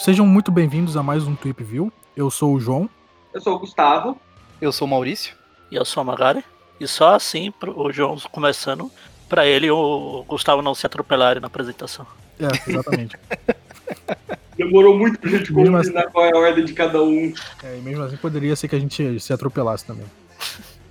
Sejam muito bem-vindos a mais um Tweep View. Eu sou o João. Eu sou o Gustavo. Eu sou o Maurício. E eu sou a Magari. E só assim, o João começando, pra ele o Gustavo não se atropelar na apresentação. É, exatamente. Demorou muito pra gente Mesmo combinar qual é a ordem de cada um. É, e mesmo assim poderia ser que a gente se atropelasse também.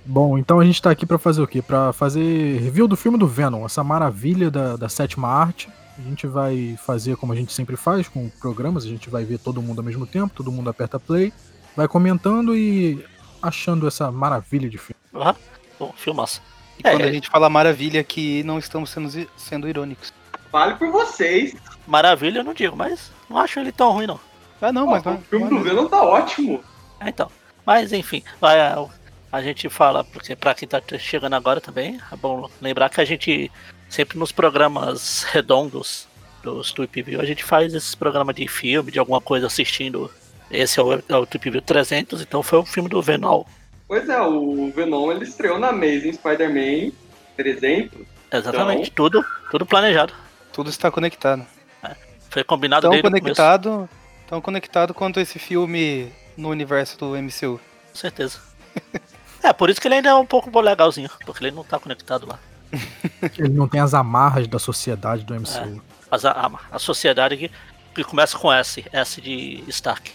Bom, então a gente tá aqui pra fazer o quê? Pra fazer review do filme do Venom, essa maravilha da, da sétima arte. A gente vai fazer como a gente sempre faz com programas, a gente vai ver todo mundo ao mesmo tempo, todo mundo aperta play, vai comentando e achando essa maravilha de filme. Ah, bom, filmaço. E É, quando é. a gente fala maravilha aqui, não estamos sendo, sendo irônicos. Fale por vocês. Maravilha eu não digo, mas não acho ele tão ruim não. Ah, não, Ó, mas o filme do é Venom tá ótimo. É, então. Mas enfim, vai, a, gente fala, porque pra quem tá chegando agora também, é bom lembrar que a gente sempre nos programas redondos dos Tweep View, a gente faz esses programas de filme, de alguma coisa assistindo. Esse é o, é o Tweep View 300, então foi o filme do Venom. Pois é, o Venom ele estreou na Amazing Spider-Man 300. Exatamente, tudo, tudo planejado. Tudo está conectado. Foi combinado Tão desde conectado, tão conectado quanto esse filme no universo do MCU. Com certeza. É, por isso que ele ainda é um pouco legalzinho, porque ele não tá conectado lá. Ele não tem as amarras da sociedade do MCU. Mas a, a, a sociedade que, que começa com S, S de Stark.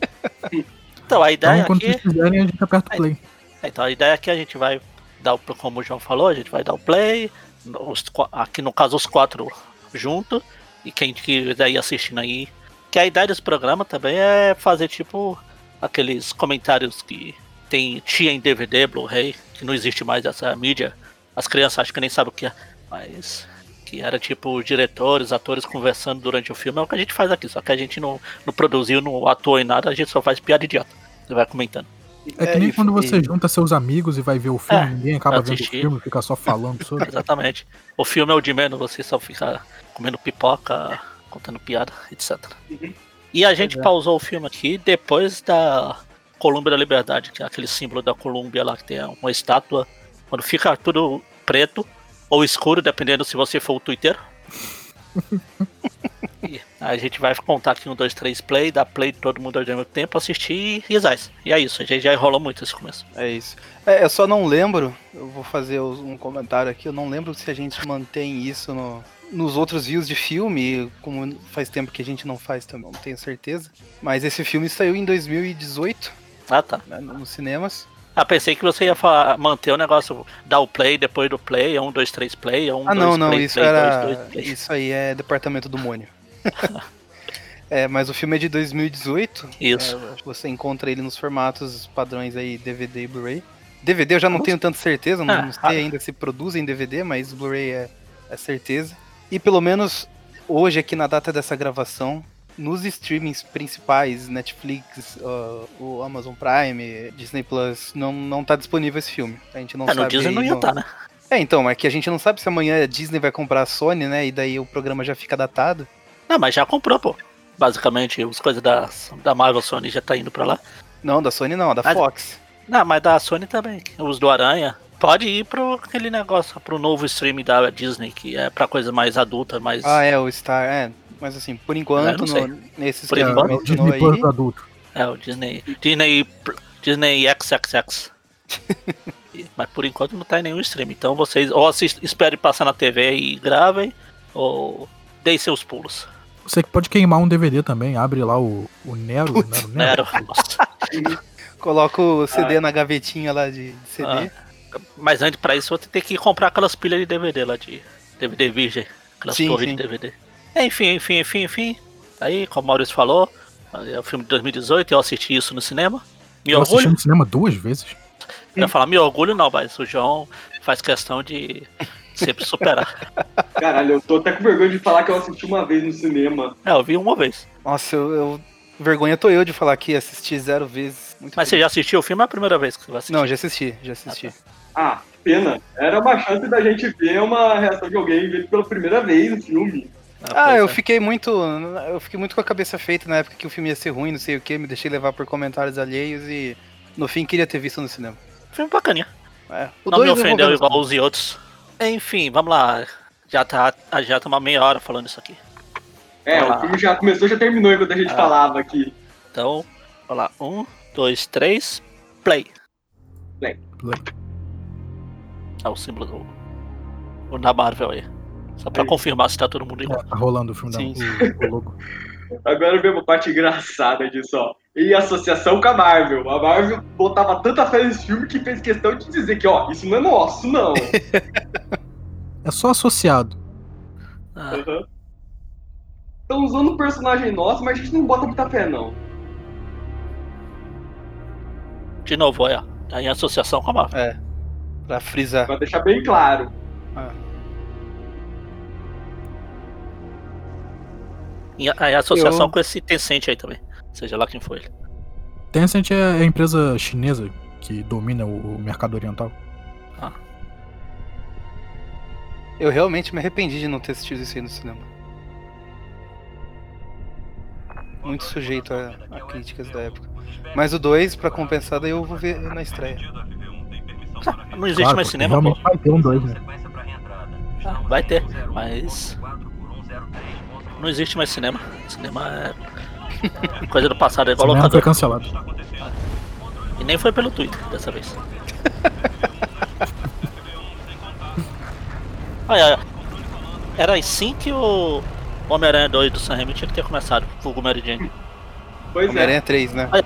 Então a ideia Então, aqui. quiserem, a gente aperta o play. É, Então a ideia aqui a gente vai dar o, como o João falou, a gente vai dar o play, os aqui no caso os quatro juntos, e quem quiser ir assistindo aí. Que a ideia desse programa também é fazer tipo aqueles comentários que tem tinha em DVD, Blu-ray, que não existe mais essa mídia. As crianças acham que nem sabem o que é, mas que era tipo diretores, atores conversando durante o filme, é o que a gente faz aqui, só que a gente não, não produziu, não atuou em nada, a gente só faz piada idiota. E vai comentando. É que nem e- quando você e- junta seus amigos e vai ver o filme, É, ninguém acaba vendo o filme, fica só falando sobre. Exatamente. O filme é o de menos, você só fica comendo pipoca, contando piada, etc. E a gente é. pausou o filme aqui depois da Colômbia da Liberdade, que é aquele símbolo da Colômbia lá que tem uma estátua. Quando fica tudo preto ou escuro, dependendo se você for o Twitter. A gente vai contar aqui um, dois, três play, dar play todo mundo ao mesmo tempo, assistir e risais. E é isso, a gente já enrolou muito esse começo. É isso. É, eu só não lembro, eu vou fazer um comentário aqui, eu não lembro se a gente mantém isso no- nos outros views de filme, como faz tempo que a gente não faz também, não tenho certeza. Mas esse filme saiu em 2018, Ah, tá. né, nos cinemas. Ah, pensei que você ia falar, manter o negócio, dar o play depois do play, é um, dois, três play, é um, Ah, dois, não, não, play, isso play, era. dois, dois. Isso aí é departamento do Mônio. é, mas o filme é de 2018. Isso. É, você encontra ele nos formatos padrões aí DVD e Blu-ray. DVD eu já não Nossa. tenho tanta certeza, não, Ah, não sei ah. ainda se produz em DVD, mas Blu-ray é, é certeza. E pelo menos hoje, aqui na data dessa gravação, nos streamings principais, Netflix, ah, o Amazon Prime, Disney Plus, não, não tá disponível esse filme. A gente não Ah, no sabe. Disney aí não ia no- estar, né? É, então, é que a gente não sabe se amanhã a Disney vai comprar a Sony, né? E daí o programa já fica datado. Não, mas já comprou, pô. Basicamente, as coisas da, da Marvel Sony já tá indo pra lá. Não, da Sony não, da Mas- Fox. Não, mas da Sony também. Os do Aranha. Pode ir pro aquele negócio, pro novo stream da Disney, que é pra coisa mais adulta, mais. Ah, é, o Star, é. Mas assim, por enquanto, não sei. no, nesse Por É, esquema enquanto, que o Disney Plus aí, do adulto. É, o Disney. Disney. Disney XXX. Mas por enquanto não tá em nenhum stream. Então vocês ou assist, esperem passar na TV e gravem, ou deem seus pulos. Você que pode queimar um DVD também, abre lá o, o Nero, Nero, Nero. Nero. Nossa. coloca o CD na gavetinha lá de, de CD. Ah. Mas antes pra isso você tem que comprar aquelas pilhas de DVD lá de DVD virgem. Aquelas Sim, torres sim. de DVD. Enfim, enfim, enfim, enfim. Aí, como o Maurício falou, é o filme de 2018, eu assisti isso no cinema. Me Eu assisti orgulho. no cinema duas vezes. Eu ia falar, me orgulho não, mas o João faz questão de sempre superar. Caralho, eu tô até com vergonha de falar que eu assisti uma vez no cinema. É, eu vi uma vez. Nossa, eu, eu- Vergonha tô eu de falar que assisti zero vezes. Muito Mas você já assistiu o filme ou é a primeira vez que você vai assistir? Não, já assisti, já assisti. Ah, pena. Era uma chance da gente ver uma reação de alguém ver pela primeira vez o filme. Ah, pois eu é. fiquei muito. Eu fiquei muito com a cabeça feita na época que o filme ia ser ruim, não sei o que, me deixei levar por comentários alheios e no fim queria ter visto no cinema. Filme bacaninha. É, o Não me vou ofendeu igual os outros. Enfim, vamos lá. Já tá, já tá uma meia hora falando isso aqui. É, o filme já começou, já terminou enquanto a gente Ah. falava aqui. Então, vamos lá. Um, dois, três, play. Play. Play. É o símbolo do. O da Marvel aí. Só pra Aí. confirmar se tá todo mundo igual. É, tá rolando o filme da Sim. o, o logo. Agora vem uma parte engraçada disso, ó. Em associação com a Marvel. A Marvel botava tanta fé nesse filme que fez questão de dizer que, ó, isso não é nosso, não. É só associado. Ah, Estão usando um personagem nosso, mas a gente não bota muita fé, não. de novo, olha. Tá em associação com a Marvel. É. Pra frisar. Pra deixar bem claro. Em, em associação Eu- com esse Tencent aí também. Seja lá quem for ele. Tencent é a empresa chinesa que domina o, o mercado oriental. Eu realmente me arrependi de não ter assistido isso aí no cinema. Muito sujeito a, a críticas da época. Mas o 2, pra compensar, daí eu vou ver na estreia. Não existe Claro, mais cinema, pô. vai ter um dois, né? Ah, vai ter, mas. Não existe mais cinema. Cinema é. Coisa do passado, é igual Cinema foi locador. cancelado. E nem foi pelo Twitter dessa vez. Olha, era assim que o Homem-Aranha 2 do Sam Raimi tinha que ter começado, com o Mary Jane. Pois é. Homem-Aranha 3, né? Olha,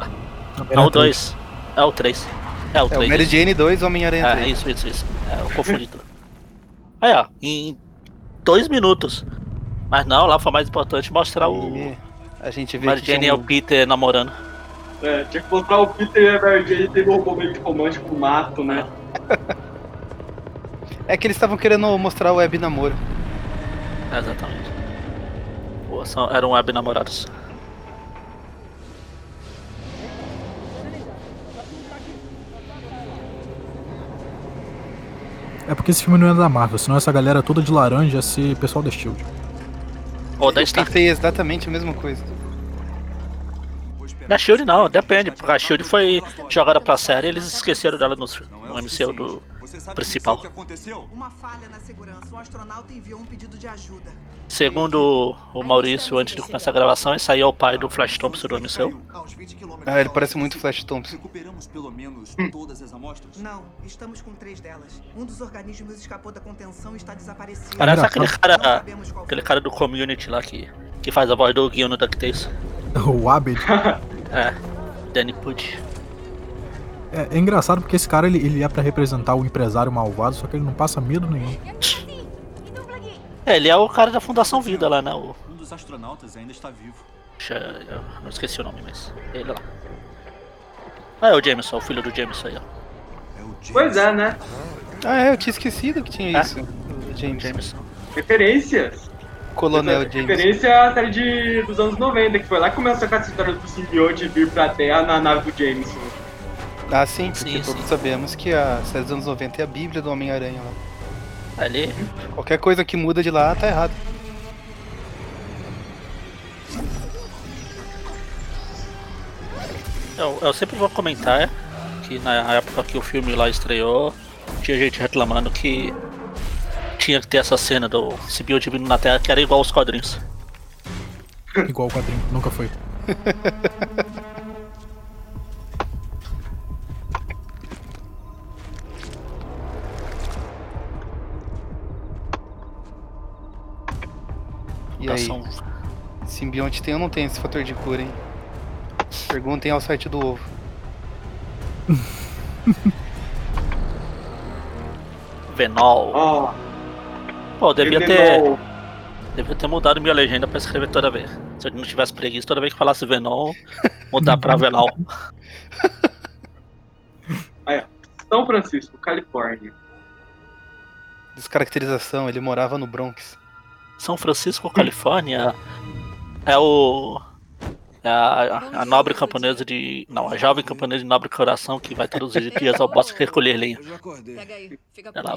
é o 2. É o 3. É o É o 3. Mary Jane 2, Homem-Aranha É, 3. isso, isso, isso. É, eu confundi tudo. Aí, ó, em dois minutos. Mas não, lá foi mais importante mostrar o a gente vê Mary Jane e o Peter namorando. É, tinha que mostrar o Peter e a Mary Jane tendo um momento romântico no mato, né? É que eles estavam querendo mostrar o web namoro. Exatamente. Pô, são, eram web namorados. É porque esse filme não é da Marvel, senão essa galera toda de laranja ia ser pessoal da Shield. Ou da Eu Star. pensei exatamente a mesma coisa. Da Shield não, depende, porque a Shield foi jogada pra série e eles esqueceram dela no, no MCU do principal. Uma falha na segurança. Um astronauta enviou um pedido de ajuda. Segundo o Maurício, antes de começar a gravação, esse aí é o pai do Flash Thompson do MCU. Aos 20 quilômetros Ah, ele parece muito Flash Thompson. Recuperamos pelo menos todas as amostras? Não, estamos com três delas. Um dos organismos escapou da contenção e está desaparecido. Parece aquele cara, aquele cara do Community lá que, que faz a voz do Guion no DuckTales. O Abed. É, Danny Pudge. É, é engraçado porque esse cara ele, ele é pra representar o empresário malvado, só que ele não passa medo nenhum. É, ele é o cara da Fundação Vida lá, né? O, Um dos astronautas ainda está vivo. Puxa, eu não esqueci o nome, mas ele lá. Ah, é o Jameson, o filho do Jameson aí, ó. É o James. Pois é, né? Ah, é, eu tinha esquecido que tinha É? isso. O James. Jameson. Referências. Coronel Essa James. Referência à série de, dos anos 90, que foi lá que começou com essa história do simbionte vir pra Terra na nave do Jameson. Ah, sim, porque Sim, todos sim. sabemos que a série dos anos 90 é a bíblia do Homem-Aranha lá. Ali, Qualquer coisa que muda de lá tá errado. eu, eu sempre vou comentar que na época que o filme lá estreou, tinha gente reclamando que tinha que ter essa cena do simbionte vindo na Terra que era igual aos quadrinhos. Igual o quadrinho, nunca foi. E aí, simbionte tem ou não tem esse fator de cura, hein? Perguntem ao site do ovo. Venol. Ó, Pô, devia ter, Venol. devia ter mudado minha legenda pra escrever toda vez. Se eu não tivesse preguiça, toda vez que falasse Venol, mudar pra Venol. São Francisco, Califórnia. Descaracterização, ele morava no Bronx. São Francisco, Califórnia, é o. É a, a nobre camponesa de. Não, a jovem camponesa de nobre coração que vai todos os dias ao bosque recolher lenha. Eu já acordei. Pega aí, fica com Ela-.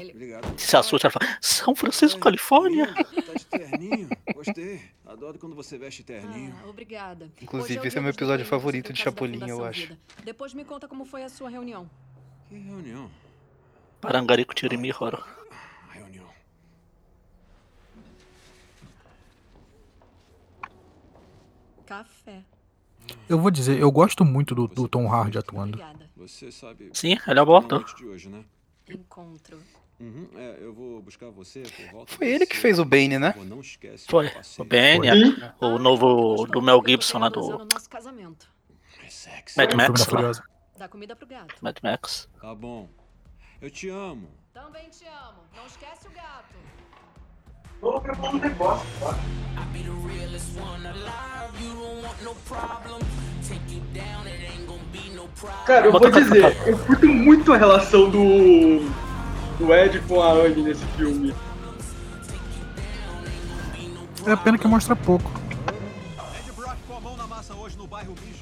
Se assusta, ela fala: São Francisco, Califórnia? Tá de terninho. Gostei. Adoro quando você veste terninho. Ah, obrigada. Inclusive, esse é o meu episódio favorito de Chapolin, eu acho. Vida. Depois me conta como foi a sua reunião. Que reunião? Parangarico Tirimi Horo. Reunião. Café. Eu vou dizer, eu gosto muito do, do Tom Hardy atuando. Obrigada. Você sabe. Sim, ele é o bom ator. né? Encontro. Uhum, é, eu vou buscar você por volta Foi ele que fez o Bane, né? Pô, não esquece Foi. O Ben, Foi. o novo do Mel Gibson lá do casamento. É. Mad Max lá. Dá comida pro gato. Mad Max. Tá bom. Eu te amo. Também te amo. Não esquece o gato. Cara, eu Bota vou pra dizer, tocar. eu curto muito a relação do. do Ed com a Anne nesse filme. É pena que mostra pouco. Ed Brock com a mão na massa hoje no bairro District.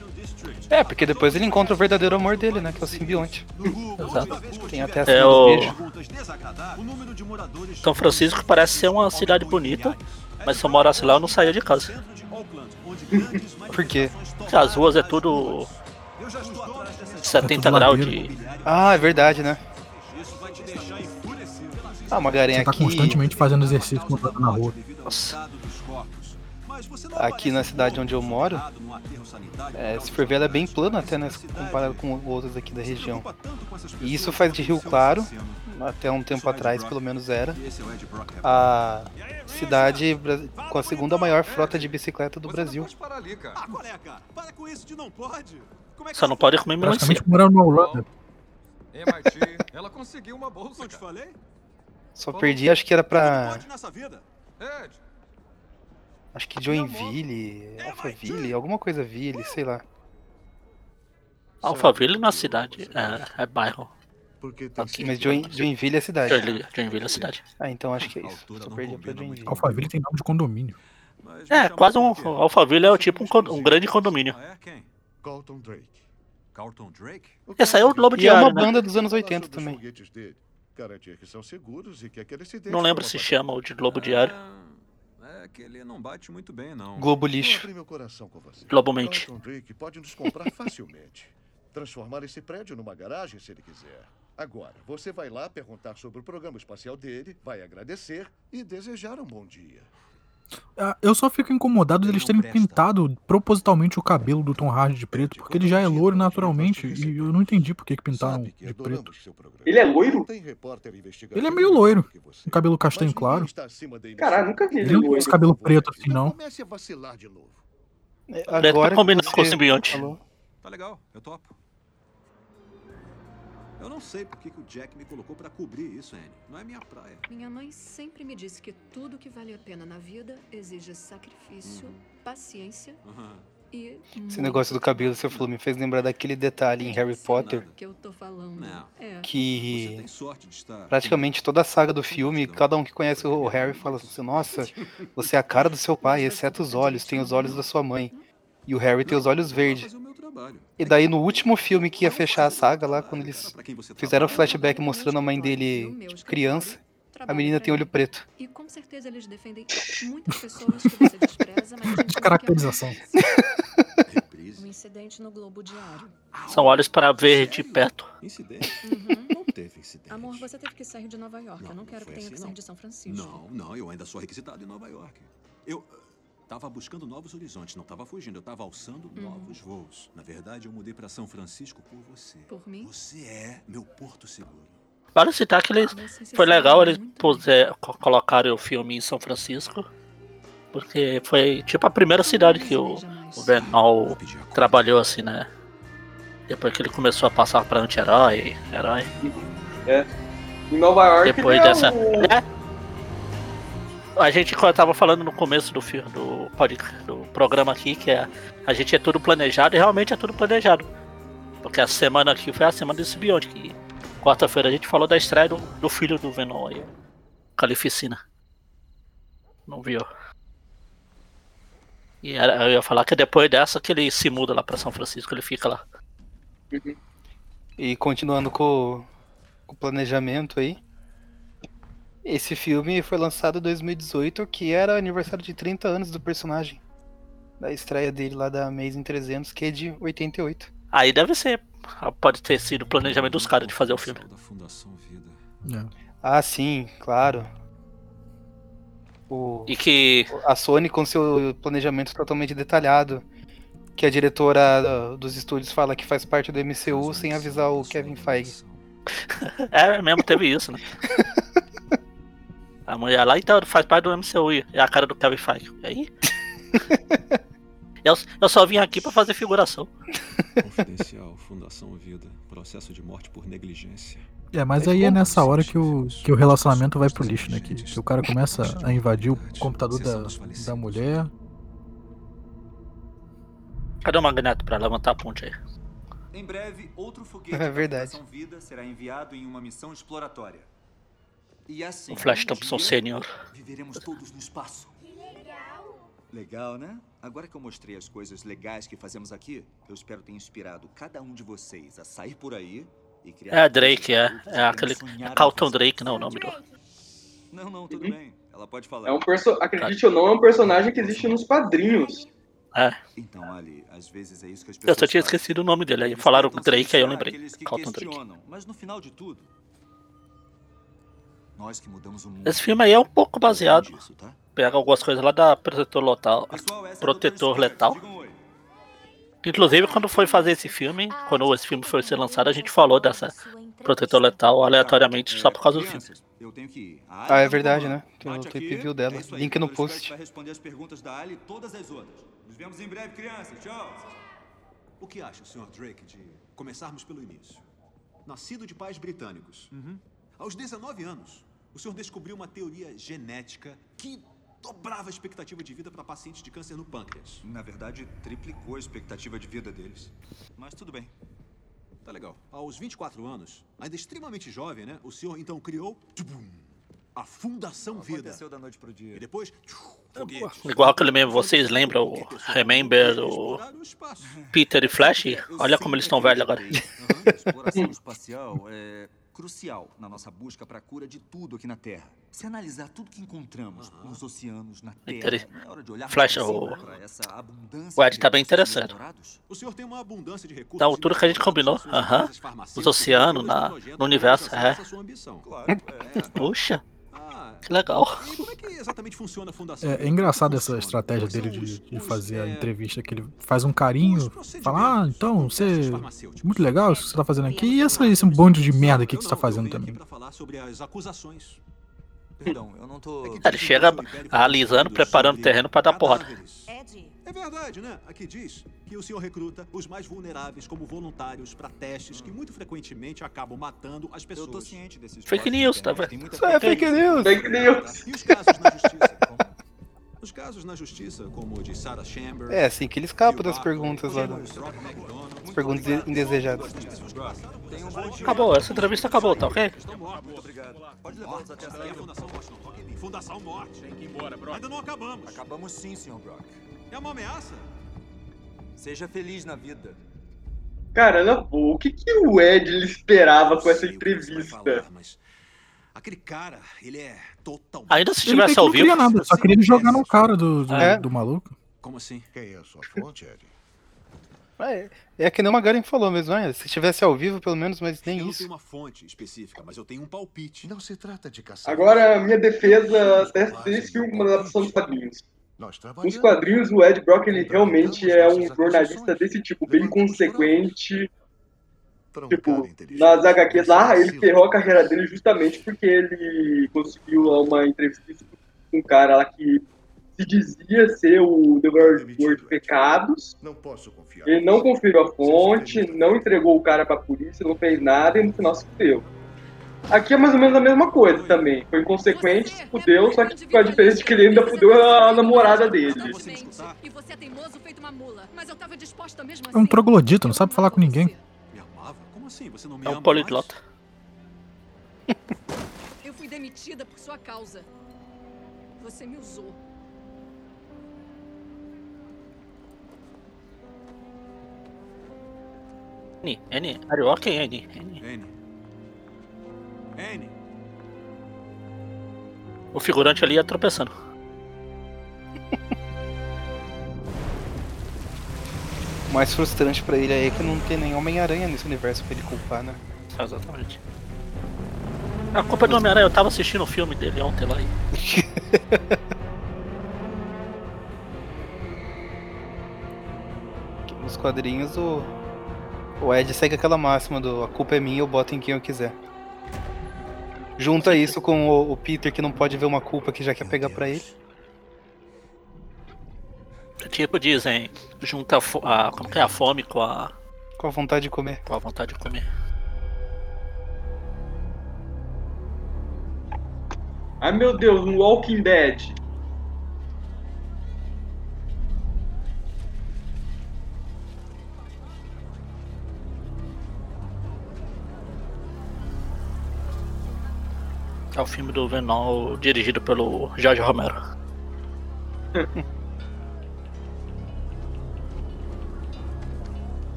É, porque depois ele encontra o verdadeiro amor dele, né? Que é o simbionte. Exato. Tem até a É do o- São Francisco parece ser uma cidade bonita, mas se eu morasse lá eu não saía de casa. Por quê? Porque as ruas é tudo Eu já estou atrás dessas 70 É tudo graus ladeira. de. Ah, é verdade, né? Ah, uma garinha Você tá aqui. constantemente fazendo exercício quando tá na rua. Nossa. Aqui na cidade onde eu moro, É, se for ver, ela é bem plana até, né? Comparado com outras aqui da região. E isso faz de Rio é Claro, até um tempo atrás, pelo menos era, é Rebelde. a cidade com a segunda maior frota de bicicleta do Brasil. Ah, é, é Só não pode comer melancia. Na Holanda. Ela conseguiu uma bolsa, eu te cara. falei? Só perdi, acho que era pra. pode nessa vida. Ed, Acho que Joinville, Alphaville, alguma coisa Ville, sei lá. Alphaville na cidade, é, é bairro. Aqui. Mas Join, Joinville é cidade. Joinville, Joinville é cidade. Ah, então acho que é isso. Só não perdi pra Joinville. Alphaville tem nome de condomínio. É, quase um. Alphaville é o tipo um, um grande condomínio. Ah, é? Quem? Carlton Drake. Carlton Drake? Esse aí é o Globo E é uma Diário, né? banda dos anos 80 Falar sobre os também. Não lembro se chama o de Globo Diário. É, que ele não bate muito bem, não. Globo Lixo. meu coração com você. Globo Mente. Carlton Drake pode nos comprar facilmente. Transformar esse prédio numa garagem se ele quiser. Agora, você vai lá perguntar sobre o programa espacial dele, vai agradecer e desejar um bom dia. Ah, Eu só fico incomodado deles terem pintado propositalmente o cabelo do Tom Hardy de preto, porque ele já é loiro naturalmente, e eu não entendi por que pintaram de preto. Ele é loiro? Ele é meio loiro, com cabelo castanho claro. está acima da Caralho, nunca vi ele Ele não tem esse cabelo preto assim, não. Comece a vacilar de novo. É, Deve Agora combinar que com o simbionte. Tá legal, eu topo. Eu não sei por que, que o Jack me colocou pra cobrir isso, Annie. Não é minha praia. Minha mãe sempre me disse que tudo que vale a pena na vida exige sacrifício, paciência Aham. e. Esse negócio do cabelo, você falou, me fez lembrar daquele detalhe em Harry Potter que eu tô falando. Não. É. Você que tem sorte de estar. praticamente toda a saga do filme, cada um que conhece o Harry fala assim, nossa, você é a cara do seu pai, exceto os olhos, tem os olhos da sua mãe. E o Harry tem os olhos verdes. Trabalho. E daí no último filme que ia fechar a saga lá, quando eles fizeram o flashback mostrando a mãe dele tipo, criança, a menina tem olho preto. E com certeza eles defendem muitas pessoas que você despreza, mas Descaracterização. um incidente no Globo Diário. São olhos para ver de perto. Incidente? Uhum. Não teve incidente. Amor, você teve que sair de Nova York. Não, eu não não quero que tenha assim, que sair não. de São Francisco. Não, não, eu ainda sou requisitado em Nova York. Eu tava buscando novos horizontes, não tava fugindo, eu tava alçando Uhum. novos voos. Na verdade, eu mudei pra São Francisco por você. Por mim? Você é meu porto seguro. Vale citar que eles. Se Foi legal eles puser, co- colocarem o filme em São Francisco. Porque foi tipo a primeira cidade que o, o conta. trabalhou assim, né? Depois que ele começou a passar pra anti-herói, herói. Em Nova York. Depois é dessa. o- É. A gente quando tava falando no começo do filme, do, do programa aqui, que é, a gente é tudo planejado e realmente é tudo planejado. Porque a semana aqui foi a semana do Simbionte, que quarta-feira a gente falou da estreia do, do filho do Venom aí, Calificina. Não viu? E era- eu ia falar que é depois dessa que ele se muda lá pra São Francisco, ele fica lá. E continuando com, com o planejamento aí. Esse filme foi lançado em 2018, que era aniversário de 30 anos do personagem. Da estreia dele lá da Amazing 300, que é de 88. Aí deve ser Pode ter sido o planejamento dos caras de fazer o filme. Da Fundação Vida. É. Ah, sim, claro. O, E que. a Sony com seu planejamento totalmente detalhado. Que a diretora uh, dos estúdios fala que faz parte do MCU sem avisar o Kevin Feige. É, mesmo teve isso, né? A mulher lá então faz parte do MCU. É a cara do Kevin Feige. E aí? Eu, eu só vim aqui pra fazer figuração. Confidencial, Fundação Vida. Processo de morte por negligência. É, mas aí é nessa hora que o, que o relacionamento vai pro lixo, né? Que, que o cara começa a invadir o computador da, da mulher. Cadê o Magneto pra levantar a ponte aí? Em breve, outro foguete É da verdade. Fundação Vida será enviado em uma missão exploratória. E assim, O Flash um Thompson dia, Senior. Viveremos todos no espaço. Legal, né? Agora que eu mostrei as coisas legais que fazemos aqui, eu espero ter inspirado cada um de vocês a sair por aí e criar. É Drake, é. que É aquele. É Carlton. Drake, não, o nome do. Não, não, tudo Uhum. bem. Ela pode falar. É um perso... Acredite ou não, é um personagem que existe nos quadrinhos. É. Então, Ali, às vezes é isso que as Eu pessoas só tinha esquecido o nome dele. Aí falaram Drake, aí eu lembrei. que Carlton Drake. Mas no final de tudo, nós que mudamos o mundo. Esse filme aí é um pouco baseado. Disso, tá? Pega algumas coisas lá da Protetor Letal. Pessoal, é Protetor Letal. Inclusive, quando foi fazer esse filme, quando esse filme foi ser lançado, a gente falou dessa Protetor Letal aleatoriamente só por causa do filme. Crianças, eu tenho que ir. A Ah, é verdade, né? Tem o tape view dela. É Link no post. Scott vai responder as perguntas da Ali e todas as outras. Nos vemos em breve, crianças. Tchau. O que acha, Sr. Drake, de começarmos pelo início? Nascido de pais britânicos. Aos 19 anos, o senhor descobriu uma teoria genética que dobrava a expectativa de vida para pacientes de câncer no pâncreas. Na verdade, triplicou a expectativa de vida deles. Mas tudo bem. Tá legal. Aos 24 anos, ainda extremamente jovem, né? O senhor então criou tchubum, a Fundação Vida. Aconteceu da noite pro dia. E depois, tchum, foguetes. Igual aquele mesmo, vocês lembram o Remember. Peter e Flash? Olha como eles estão velhos agora. A exploração espacial é crucial na nossa busca para a cura de tudo aqui na Terra. Se analisar tudo que encontramos nos oceanos, na Terra, não é hora de olhar Flash, pra o- o Ed tá bem explorados? O senhor tem uma abundância de recursos. Da altura que a gente combinou. Farmacêuticas Os oceanos na- no universo, é. ambição. Claro, é. Puxa, que legal. e como é que exatamente funciona a fundação? É, é engraçado essa estratégia dele de, de fazer a é, entrevista, que ele faz um carinho, fala, ah, então, você. farmacêuticos? Muito legal isso que você tá fazendo aqui. E essa, esse bonde de merda aqui que você tá fazendo também. Perdão, eu não tô. É Ele chega alisando, preparando o terreno pra dar porrada. Ed, É verdade, né? Aqui diz que o senhor recruta os mais vulneráveis como voluntários para testes que muito frequentemente acabam matando as Eu pessoas. tô ciente desses Fake news, tá vendo? é fake news! Fake news. E os casos na justiça? os casos na justiça, como o de Sarah Chamber. É assim que ele escapa das perguntas lá. do- As perguntas indesejadas. Acabou, essa entrevista acabou, tá ok? Muito obrigado. Pode levá-los até a é. Fundação. Fundação Morte. Tem que ir embora, bro. Ainda não acabamos. Acabamos sim, Sr. Brock. É uma ameaça? Seja feliz na vida. Cara, na boa, o que, que o Ed ele esperava com essa que entrevista? falar, mas aquele cara, ele é totalmente... Ainda se Ele tivesse que ao não vivo. queria nada, só queria jogar no cara do, do, É. do maluco. Como assim? Quem é a sua fonte, Ed? É, é que nem o Magarin falou mesmo, né? Se tivesse ao vivo, pelo menos, mas nem eu não isso. tenho uma fonte específica, mas eu tenho um palpite. Não se trata de caçar. Agora, a minha defesa desse, desse filme uma adaptação dos quadrinhos. Nos quadrinhos, o Ed Brock, ele realmente é um jornalista desse tipo, bem consequente. Tipo, nas HQs lá, ele ferrou a carreira dele justamente porque ele conseguiu uma entrevista com um cara lá que se dizia ser o devorador de pecados. Não posso confiar. Ele não conferiu a fonte, não entregou o cara pra polícia, não fez nada e no final se fudeu. Aqui é mais ou menos a mesma coisa também. Foi inconsequente, se fudeu, só que com a diferença de que ele ainda fudeu a namorada dele. é É um assim. troglodita, não sabe falar com ninguém. Me amava? Como assim? Você não me É um poliglota. Eu fui demitida por sua causa. Você me usou. N, N, are you okay, N? N. N. O figurante ali ia tropeçando. O mais frustrante pra ele é que não tem nem Homem-Aranha nesse universo pra ele culpar, né? Exatamente. A culpa é do Homem-Aranha, eu tava assistindo o filme dele ontem lá. E... Nos quadrinhos o. O Ed segue aquela máxima do a culpa é minha, eu boto em quem eu quiser. Junta isso com o, o Peter que não pode ver uma culpa que já quer pegar pra ele. Tipo, dizem, junta a, a, como que é a fome com a, Com a vontade de comer. com a vontade de comer. Ai meu Deus, um Walking Dead. É o filme do Venom dirigido pelo Jorge Romero.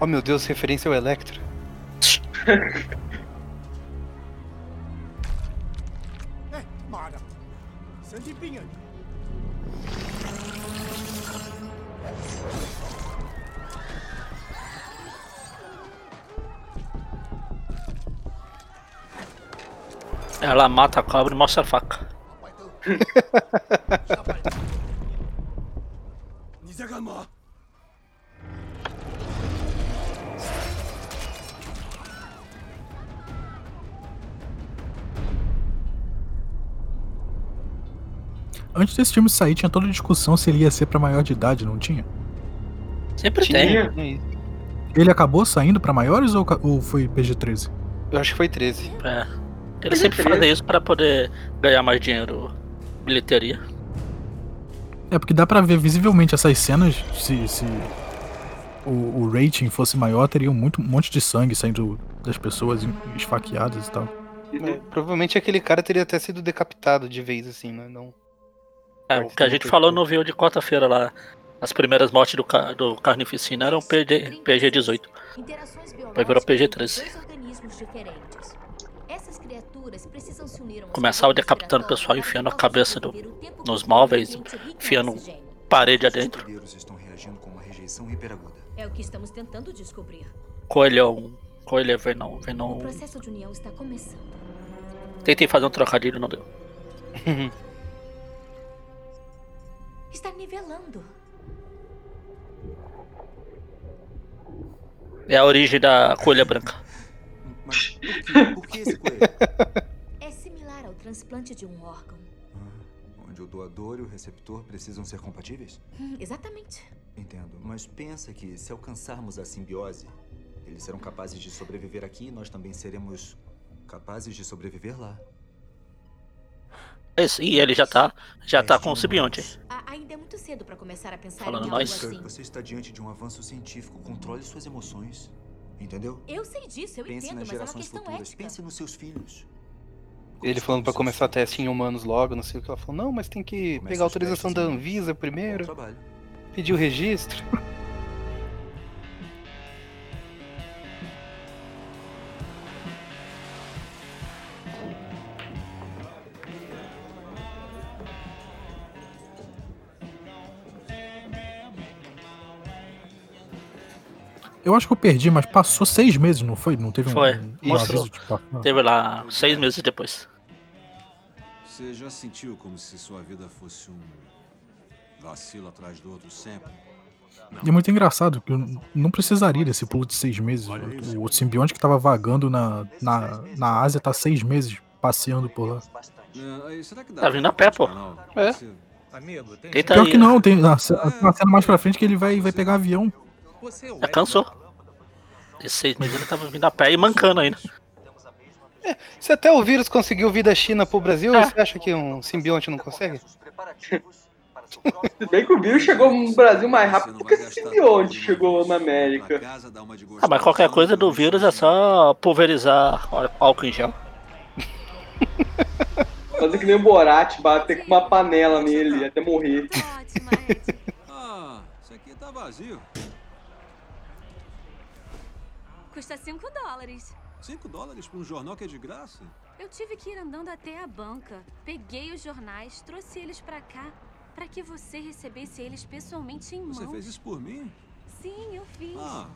Oh meu Deus, referência ao Electro. Ela mata a cobra e mostra a faca. Antes desse filme sair, tinha toda a discussão se ele ia ser pra maior de idade, não tinha? Sempre Tinha. tem. Ele acabou saindo pra maiores ou, ou foi PG-13? Eu acho que foi 13. É. Eles sempre fazem isso pra poder ganhar mais dinheiro. Bilheteria. É, porque dá pra ver visivelmente essas cenas, se, se o, o rating fosse maior, teria muito, um monte de sangue saindo das pessoas esfaqueadas e tal. É, provavelmente aquele cara teria até sido decapitado de vez, assim, né? Não. É, o que a gente falou no vídeo de quarta-feira lá. As primeiras mortes do, ca- do Carnificina eram PG, PG-18. Interações Depois virou biológicas entre PG-13. Começava decapitando o pessoal, enfiando a cabeça do, nos móveis, enfiando parede adentro. hospeleiros estão reagindo com uma rejeição hiperaguda. É o que estamos tentando descobrir. Coelhão. Coelho é Venom. O Venom. processo de união está começando. Tentei fazer um trocadilho, não deu. Está nivelando. É a origem da coelha branca. Mas por que, por que esse coelho? É similar ao transplante de um órgão. Onde o doador e o receptor precisam ser compatíveis? Hum, exatamente. Entendo. Mas pensa que se alcançarmos a simbiose, eles serão capazes de sobreviver aqui e nós também seremos capazes de sobreviver lá. Esse, e ele já tá, já tá com o simbionte. Ainda é muito cedo para começar a pensar Falando em nós. algo Kirk, assim. você está diante de um avanço científico. Controle suas emoções. Entendeu? Eu sei disso, eu Pense entendo, nas mas é uma gerações questão futuras. ética. Pense nos seus filhos. Ele falando pra começar teste em humanos logo, não sei o que. Ela falou, não, mas tem que Começa pegar a autorização da Anvisa primeiro, trabalho. pedir o registro. Eu acho que eu perdi, mas passou seis meses, não foi? Não teve um- Foi. um, Mostrou. aviso de passar? Teve lá seis meses depois. Você já sentiu como se sua vida fosse um vacilo atrás do outro sempre? E é muito engraçado, que não precisaria desse pulo de seis meses. O, o simbionte que tava vagando na, na, na Ásia tá seis meses passeando por lá. É, Tá vindo a pé, pô. É. Amigo, tem Tenta Pior que não, tem na, tem uma cena mais pra frente que ele vai, vai pegar avião. Você é Já cansou. Esses seis meses ele tava vindo a pé e mancando ainda. Se até o vírus conseguiu vir da China pro Brasil, É. você acha que um simbionte não consegue? Se bem que o vírus chegou no Brasil mais rápido que esse simbionte chegou na América. Ah, mas qualquer coisa do vírus é só pulverizar álcool em gel. Fazer que nem o Borat, bater com uma panela nele até morrer. Ah, isso aqui tá vazio. Custa 5 dólares. 5 dólares por um jornal que é de graça? Eu tive que ir andando até a banca. Peguei os jornais, trouxe eles pra cá, pra que você recebesse eles pessoalmente em mãos. Você fez isso por mim? Sim, eu fiz. Ah,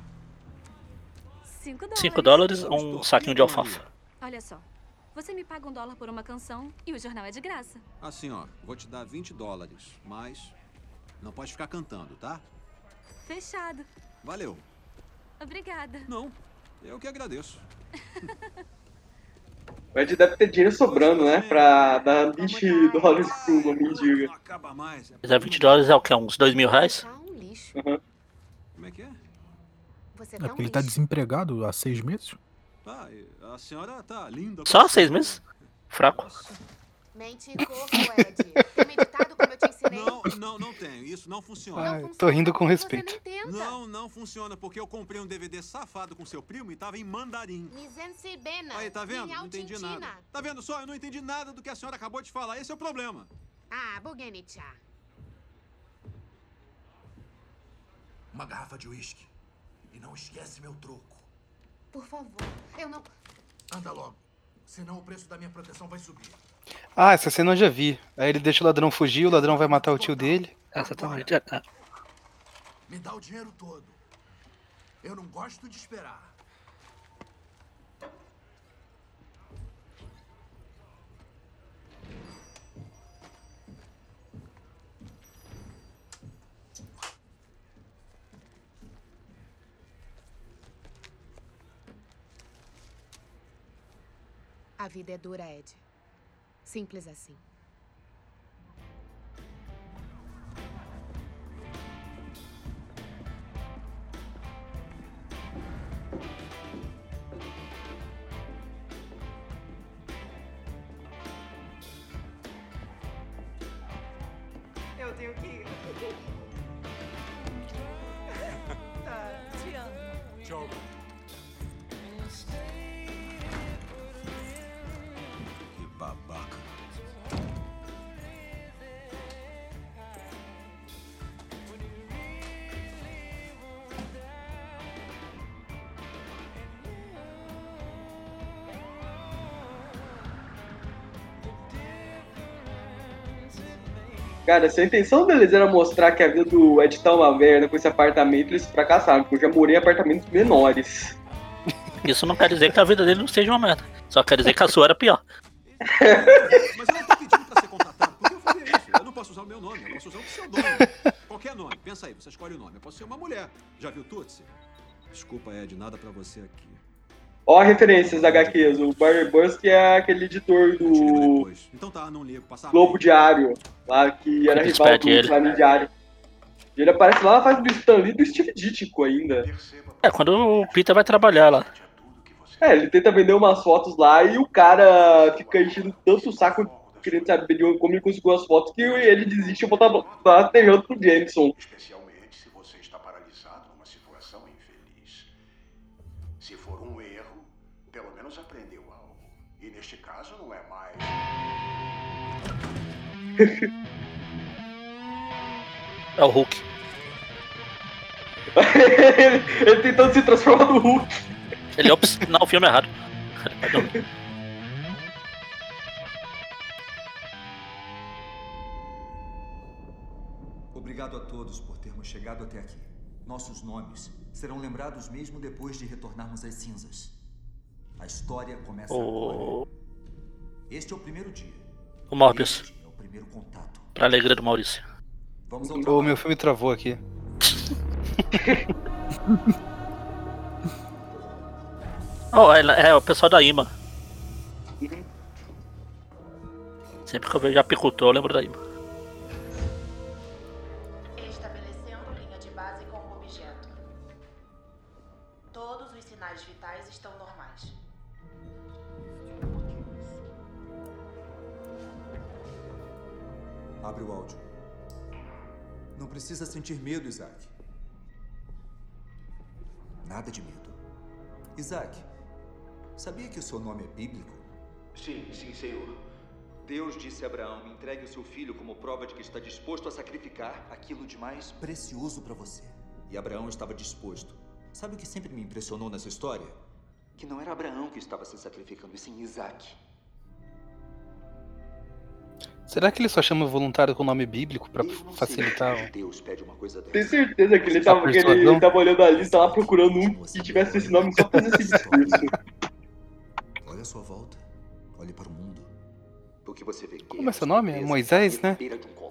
5 dólares. 5 dólares ou um saquinho de alfafa? Olha só. Você me paga um dólar por uma canção e o jornal é de graça. assim ó, vou te dar 20 dólares, mas não pode ficar cantando, tá? Fechado. Valeu. Obrigada. Não, eu que agradeço. O Ed deve ter dinheiro sobrando, né? Pra dar 20 dólares pra uma mendiga. Acaba mais. Mas é 20 dólares é o que? Uns 2 mil reais? Um lixo. Como é que é? Você É tá um porque ele tá lixo. desempregado há seis meses? Tá, a senhora tá linda. Só seis meses? Fraco. Mente pouco, Ed. Tem meditado como eu te ensinei? Não, não, não tenho. Isso não funciona. Ah, tô rindo com respeito. Não, não funciona, porque eu comprei um DVD safado com seu primo e tava em mandarim. Aí, tá vendo? Não entendi nada. Tá vendo só? Eu não entendi nada do que a senhora acabou de falar. Esse é o problema. Ah, Bugenicha. Uma garrafa de uísque. E não esquece meu troco. Por favor, eu não... Anda logo. Senão o preço da minha proteção vai subir. Ah, essa cena eu já vi. Aí ele deixa o ladrão fugir, o ladrão vai matar o tio dele. Exatamente. É, é. Me dá o dinheiro todo. Eu não gosto de esperar. A vida é dura, Ed. Simples assim. Cara, se a intenção deles era mostrar que a vida do Ed tá uma merda com esse apartamento, eles fracassaram, porque eu já morei em apartamentos menores. Isso não quer dizer que a vida dele não seja uma merda. Só quer dizer que a sua era pior. Mas eu não tô pedindo pra ser contratado. Por que eu faria isso? Eu não posso usar o meu nome, eu posso usar o seu nome. Qualquer nome. Pensa aí, você escolhe o nome. Eu posso ser uma mulher. Já viu Tutsi? Desculpa, Ed, nada pra você aqui. Ó, referências da HQs. O Barry Busk é aquele editor do Então tá, não ligo. Passar Globo Diário, lá que era rival do ele. Clarim Diário. Ele aparece lá na fase do Stan Lee e do Steve Ditko ainda. É, quando o Peter vai trabalhar lá. É, ele tenta vender umas fotos lá e o cara fica enchendo tanto o saco querendo saber de como ele conseguiu as fotos que ele desiste e volta rastejando pro Jameson. É o Hulk. ele, ele tentando se transformar no Hulk. Ele ops, não, o filme é errado. Obrigado a todos por termos chegado até aqui. Nossos nomes serão lembrados mesmo depois de retornarmos às cinzas. A história começa O- agora. Este é o primeiro dia. O Morbius. Primeiro contato. Pra alegria do Maurício. Vamos ao O meu filme travou aqui. Oh, é, é o pessoal da IMA. Sempre que eu vejo apicultor, eu lembro da IMA. Sentir medo, Isaac. Nada de medo. Isaac, sabia que o seu nome é bíblico? Sim, sim, senhor. Deus disse a Abraão: entregue o seu filho como prova de que está disposto a sacrificar aquilo de mais precioso para você. E Abraão estava disposto. Sabe o que sempre me impressionou nessa história? Que não era Abraão que estava se sacrificando, e sim Isaac. Será que ele só chama voluntário com nome bíblico pra facilitar? o- Deus pede uma coisa. Tenho certeza que ele tava, que ele, ele tava olhando a lista lá procurando um que tivesse esse nome só pra fazer esse discurso. Olha a sua volta. Olhe para o mundo. O que você vê Como é seu nome? É Moisés, né?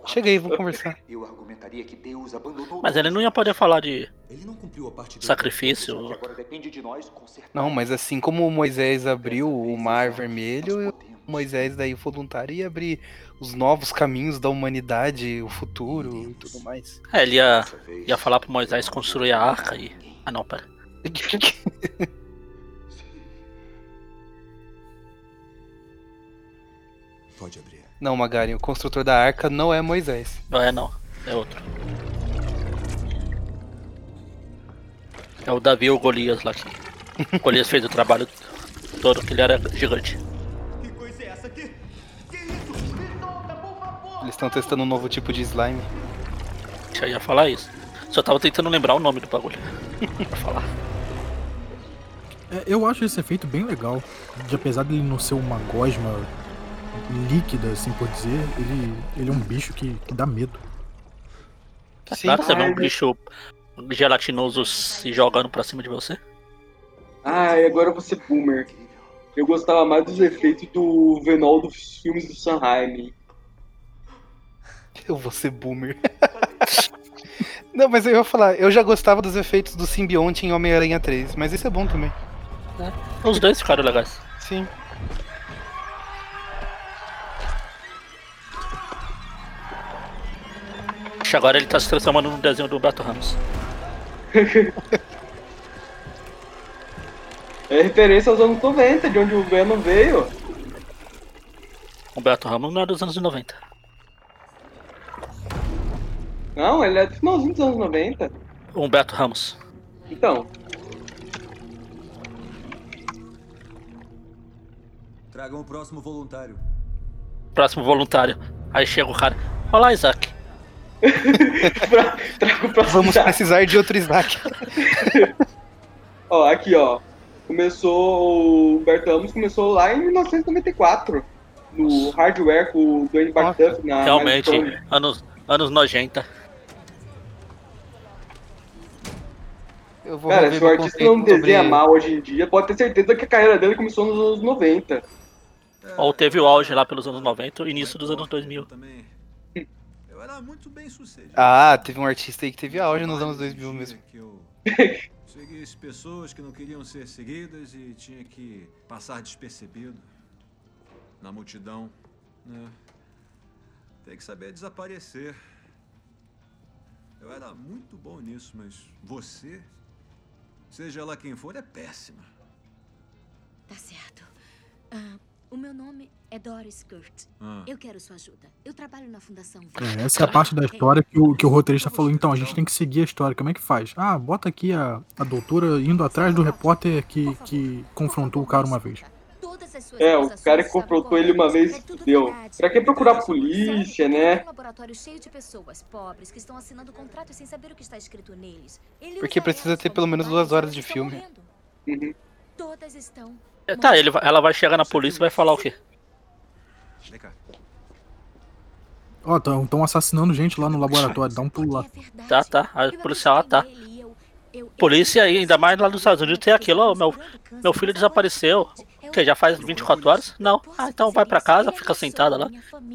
Chega aí, vamos conversar. Eu argumentaria que Deus abandonou Mas ele não ia poder falar de Ele não cumpriu a parte sacrifício. Agora depende de nós consertar. Não, mas assim como Moisés abriu o mar vermelho, Moisés daí voluntário ia abrir os novos caminhos da humanidade, o futuro e tudo mais. É, ele ia, ia falar pro Moisés construir a arca e. Ah não, pera. Pode abrir. Não, Magari, o construtor da arca não é Moisés. Não é não, é outro. É o Davi ou o Golias lá que. O Golias fez o trabalho todo, que ele era gigante. Eles estão testando um novo tipo de slime. Já ia falar isso. Só tava tentando lembrar o nome do bagulho. pra falar. É, eu acho esse efeito bem legal. De apesar dele não ser uma gosma líquida, assim por dizer, ele, ele é um bicho que, que dá medo. É claro, você vê um bicho gelatinoso se jogando pra cima de você. Ai, agora eu vou ser boomer. Eu gostava mais dos efeitos do Venol dos filmes do Sanheim. Eu vou ser boomer. Não, mas eu ia falar, eu já gostava dos efeitos do simbionte em Homem-Aranha 3, mas isso é bom também. Os dois ficaram legais. Sim. Acho que agora ele tá se transformando no desenho do Humberto Ramos. É referência aos anos 90, de onde o Venom veio. Humberto Ramos não é dos anos 90. Não, ele é do finalzinho dos anos 90. Humberto Ramos. Então, Tragam o próximo voluntário. Próximo voluntário. Aí chega o cara. Olá, Isaac. Vamos precisar de outro Isaac. ó, aqui ó. Começou. O Humberto Ramos começou lá em 1994. No hardware com o Dwayne Bartuff na Realmente, Milestone. anos, anos nojenta. Eu vou Cara, se o artista não conceito sobre- desenha mal hoje em dia, pode ter certeza que a carreira dele começou nos anos 90. Ou teve o auge lá pelos anos 90 e início dos anos 2000. Eu era muito bem sucedido. Ah, teve um artista aí que teve auge nos anos 2000 mesmo. Que eu seguisse pessoas que não queriam ser seguidas e tinha que passar despercebido na multidão. Né? Tem que saber desaparecer. Eu era muito bom nisso, mas você, seja lá quem for, é péssima. Tá certo. Ah, o meu nome é Doris Kurt. Ah. Eu quero sua ajuda. Eu trabalho na Fundação É, essa é a parte da história que o, que o roteirista falou, então, a gente tem que seguir a história. Como é que faz? Ah, bota aqui a, a doutora indo atrás do repórter que, que confrontou o cara uma vez. É, o cara que confrontou ele uma vez deu. Pra que procurar a polícia, né? Um laboratório cheio de pessoas pobres que estão assinando contratos sem saber o que está escrito neles. Ele Porque precisa ter pelo menos duas horas de filme. Todas estão. É, Tá, ele, vai- ela vai chegar na polícia e vai falar o quê? Ó, estão assassinando gente lá no laboratório, dá um pulo lá. Tá, tá. A policial, ah, tá. Polícia aí, ainda mais lá nos Estados Unidos, tem aquilo, ó, meu, meu filho desapareceu. O que, já faz 24 horas? Não. Ah, então vai pra casa, fica sentada lá.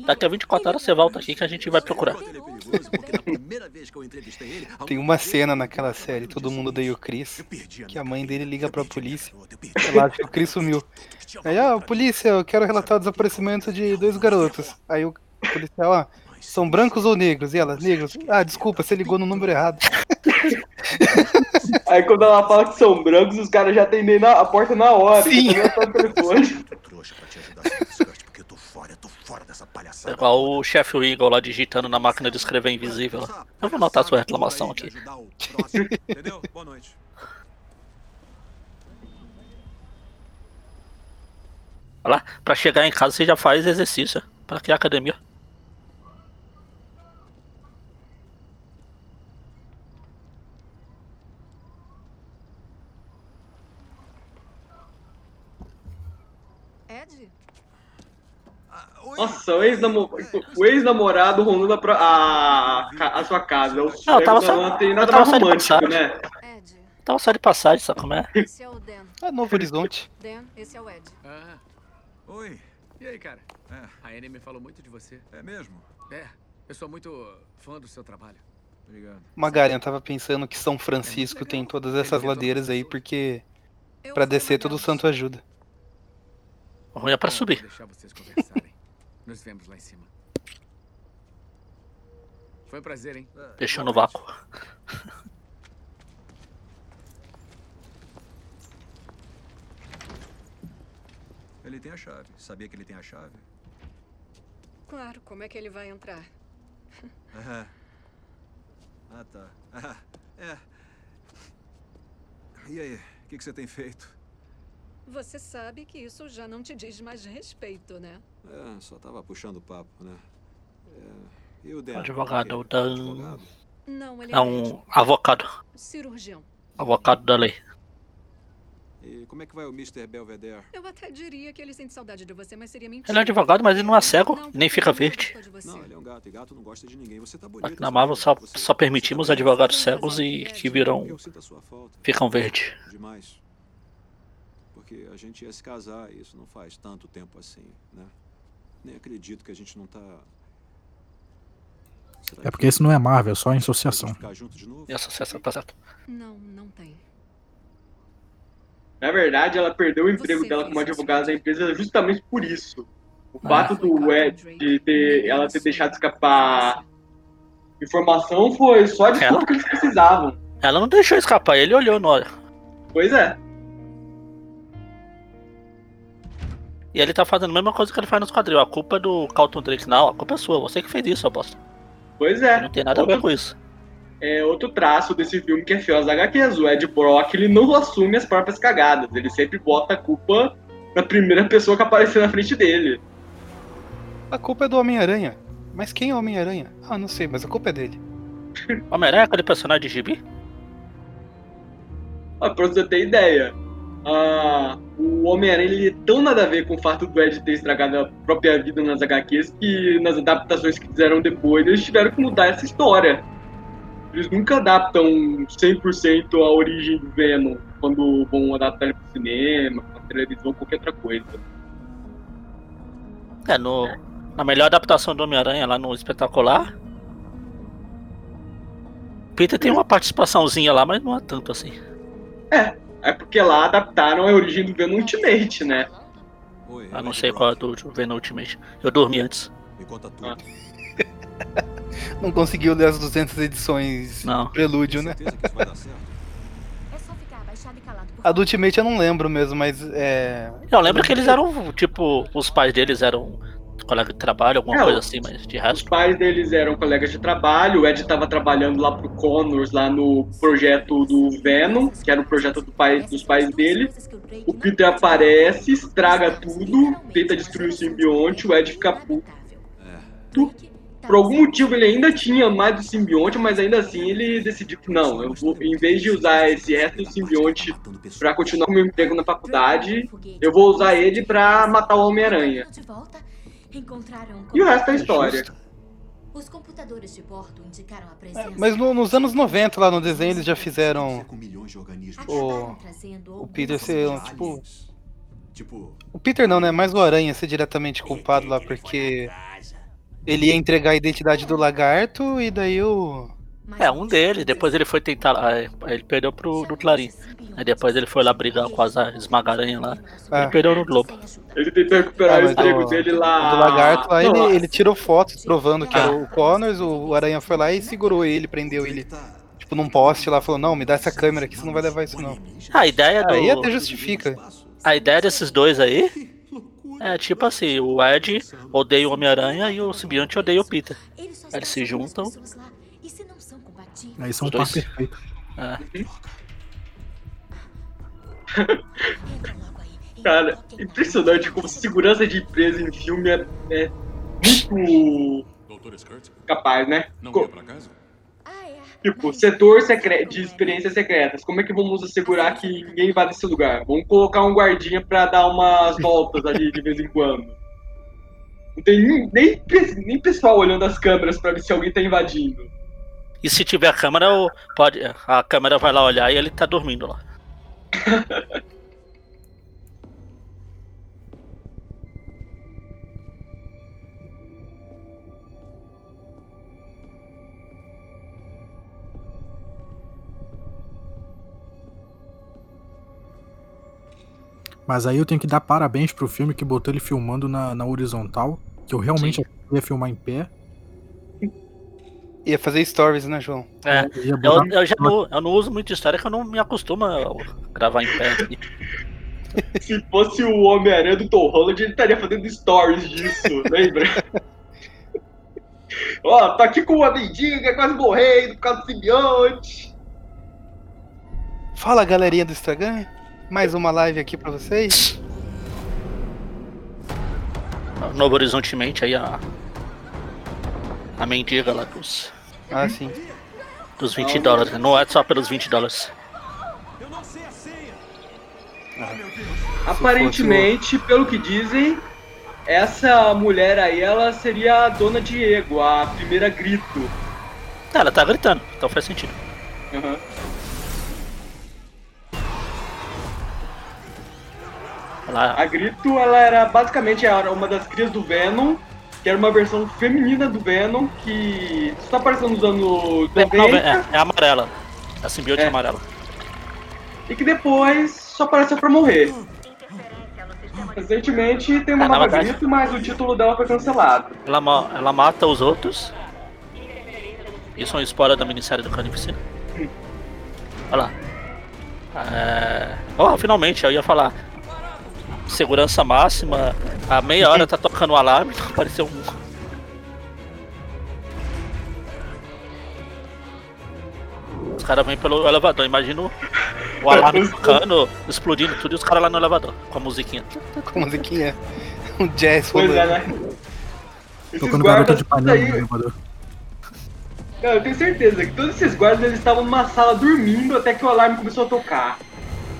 Daqui a 24 horas você volta aqui que a gente vai procurar. Tem uma cena naquela série, todo mundo odeia o Chris, que a mãe dele liga pra polícia. Ela acha que o Chris sumiu. Aí, ah, polícia, eu quero relatar o desaparecimento de dois garotos. Aí o policial, ah, são brancos ou negros? E ela, negros. Ah, desculpa, você ligou no número errado. Aí quando ela fala que são brancos, os caras já atendem na, a porta na hora. Sim. tá. É igual o chefe Eagle lá digitando na máquina de escrever invisível. Eu vou anotar sua reclamação aqui. Entendeu? Boa noite. Olha lá, pra chegar em casa você já faz exercício. Pra que academia? Nossa, o ex-namo- o ex-namorado rondando a, a, a sua casa. O Não, eu tava só- não tem eu nada tava mais romântico, passagem. né? Tava só de passagem, sabe como é? Esse é o Dan. É Novo Horizonte. Dan, esse é o Ed. Ah, oi. E aí, cara? Ah, a Annie me falou muito de você. É mesmo? É, eu sou muito fã do seu trabalho. Obrigado. Magaren, eu tava pensando que São Francisco tem todas essas ladeiras aí, porque pra descer todo santo ajuda. Ruim é pra subir. Deixar vocês conversarem. Nos vemos lá em cima. Foi um prazer, hein? Deixou no vácuo. Ele tem a chave. Sabia que ele tem a chave? Claro, como é que ele vai entrar? Ah, ah tá. Ah, é. E aí, o que, que você tem feito? Você sabe que isso já não te diz mais respeito, né? É, só tava puxando papo, né? É, e o Dan? Advogado, o Dan. Não, ele É um avocado. cirurgião. Avocado da lei. E como é que vai o Mr. Belvedere? Eu até diria que ele sente saudade de você, mas seria mentira. Ele é advogado, mas ele não é cego, nem fica verde. Não, ele é um gato e gato não gosta de ninguém. Você tá bonito. Aqui na Marvel só, só permitimos advogados cegos e que viram. ficam verde. Demais. Porque a gente ia se casar e isso não faz tanto tempo assim, né? Nem acredito que a gente não tá. Será É porque esse não é Marvel, é só em associação. ficar junto de novo? E a associação tá certo. Não, não tem. Na verdade, ela perdeu o emprego dela como advogada da empresa justamente por isso. O Ah. fato do Ed de ter, ela ter deixado escapar informação foi só desculpa Ela? que eles precisavam. Ela não deixou escapar, ele olhou na hora. Pois é. E ele tá fazendo a mesma coisa que ele faz nos quadrinhos. A culpa é do Carlton Drake, não. A culpa é sua. Você que fez isso, aposto. Pois é. Não tem nada a ver com isso. É outro traço desse filme que é feio às HQs. O Ed Brock, ele não assume as próprias cagadas. Ele sempre bota a culpa na primeira pessoa que aparecer na frente dele. A culpa é do Homem-Aranha. Mas quem é o Homem-Aranha? Ah, não sei, mas a culpa é dele. Homem-Aranha é aquele personagem de gibi? Ah, pra você ter ideia, ah, o Homem-Aranha ele é tão nada a ver com o fato do Ed ter estragado a própria vida nas HQs que nas adaptações que fizeram depois eles tiveram que mudar essa história. Eles nunca adaptam 100% a origem do Venom quando vão adaptar ele pro cinema, pra televisão, qualquer outra coisa. É, no, na melhor adaptação do Homem-Aranha lá no espetacular. Peter tem uma participaçãozinha lá, mas não é tanto assim. É porque lá adaptaram a origem do Venom Ultimate, né? Oi, Eu não sei qual é do Venom Ultimate. Eu dormi antes. Me conta tudo. Não conseguiu ler as 200 edições Não. prelúdio, né? É só ficar abaixado calado, por A do Ultimate eu não lembro mesmo, mas é. Eu lembro que eles eram, tipo, os pais deles eram colega de trabalho, alguma É, coisa o- assim, mas de Os resto. pais deles eram colegas de trabalho, o Ed estava trabalhando lá pro Connors, lá no projeto do Venom, que era o projeto do pai, dos pais dele. O Peter aparece, estraga tudo, tenta destruir o simbionte, o Ed fica puto. Por algum motivo ele ainda tinha mais do simbionte, mas ainda assim ele decidiu que não, eu vou, em vez de usar esse resto do simbionte pra continuar com meu emprego na faculdade, eu vou usar ele pra matar o Homem-Aranha. Encontraram um E o resto é história. Os computadores de bordo indicaram a presença. Mas no- nos anos 90, lá no desenho, eles já fizeram o, o Peter ser, um, tipo... Tipo, O Peter não, né? Mais o Aranha ser diretamente culpado lá, porque ele ia entregar a identidade do lagarto e daí o... É, um deles. Depois ele foi tentar. aí Ele perdeu pro do Clarim. Aí depois ele foi lá brigar com as esmagaranha lá. Ah. Ele perdeu no Globo. Ele tentou recuperar Ah, o emprego o- dele o lá. do lagarto lá, ele, ele tirou fotos provando que Ah. era o Connors, o Aranha foi lá e segurou ele, prendeu ele, tipo, num poste lá, falou, não, me dá essa câmera aqui, você não vai levar isso não. A ideia do. Aí até justifica. A ideia desses dois aí é tipo assim, o Ed odeia o Homem-Aranha e o simbionte odeia o Peter. Eles se juntam. E se não são compatíveis? Aí são um par perfeito. É. Cara, impressionante como segurança de empresa em filme é, é muito capaz, né? não Co- pra casa? Tipo, setor secre- de experiências secretas. Como é que vamos assegurar que ninguém vá desse lugar? Vamos colocar um guardinha pra dar umas voltas ali de vez em quando. Não tem nem, nem, nem pessoal olhando as câmeras pra ver se alguém tá invadindo. E se tiver a câmera, pode, a câmera vai lá olhar e ele tá dormindo lá. Mas aí eu tenho que dar parabéns pro filme que botou ele filmando na, na horizontal. Que eu realmente ia filmar em pé. Ia fazer stories, né, João? É, eu, eu já não, eu não uso muito história que eu não me acostumo a gravar em pé. aqui. Se fosse o Homem-Aranha do Tom Holland, ele estaria fazendo stories disso, lembra? Ó, tô aqui com uma mendiga, quase morrendo por causa do simbionte. Fala, galerinha do Instagram. Mais uma live aqui pra vocês. Novo Horizontemente aí a. A mendiga lá dos. Ah, sim. Dos 20 dólares. Não é só pelos 20 dólares. Aparentemente, pelo que dizem, essa mulher aí, ela seria a Dona Diego, a primeira grito. Ah, ela tá gritando, então faz sentido. Aham. Ela, A Grito, ela era basicamente era uma das crias do Venom, que era uma versão feminina do Venom, que só apareceu nos anos é, não, 90, é, é amarela. É a simbionte É. amarela. e que depois só apareceu pra morrer. Recentemente tem uma É, nova verdade- Grito, mas o título dela foi cancelado. Ela, ma- ela mata os outros. Isso é um spoiler da minissérie do Carnificina. Olha lá. É... Oh, finalmente, eu ia falar. Segurança máxima. A meia hora tá tocando o alarme, apareceu um. Os caras vêm pelo elevador, imagina o- alarme tocando, explodindo tudo e os caras lá no elevador, com a musiquinha. Com a musiquinha. Um jazz Pois rolando. é, né? Tocando guardas de panela no aí- elevador. Não, eu tenho certeza que todos esses guardas eles estavam numa sala dormindo até que o alarme começou a tocar.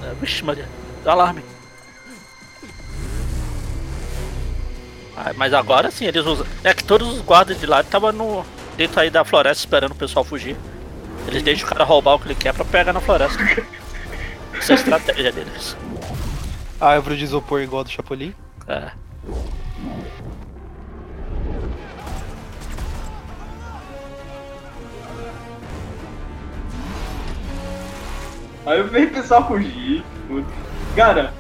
É, Vixe, Maria, alarme. Ah, mas agora sim, eles usam. É que todos os guardas de lá estavam no... dentro aí da floresta esperando o pessoal fugir. Eles deixam o cara roubar o que ele quer pra pegar na floresta. Essa é a estratégia deles. A árvore de isopor igual a do Chapolin. É. Aí eu vejo o pessoal fugir. Cara,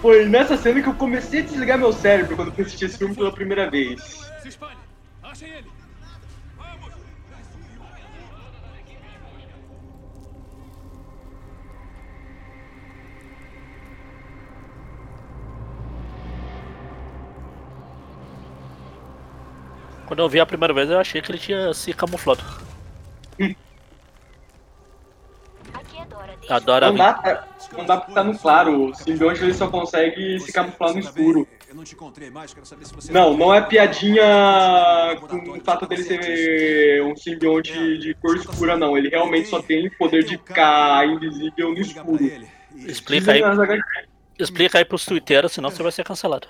foi nessa cena que eu comecei a desligar meu cérebro quando eu fui assistir esse filme pela primeira vez. Quando eu vi a primeira vez, eu achei que ele tinha se camuflado. Adora Não dá, pra, não dá pra ficar no claro. O simbionte ele só consegue se camuflar no escuro. Eu não te encontrei mais, quero saber se você. Não, não é piadinha com o fato dele ser um simbionte de cor escura, não. Ele realmente só tem o poder de ficar invisível no escuro. Explica aí. Explica aí pros twitteiros, senão você vai ser cancelado.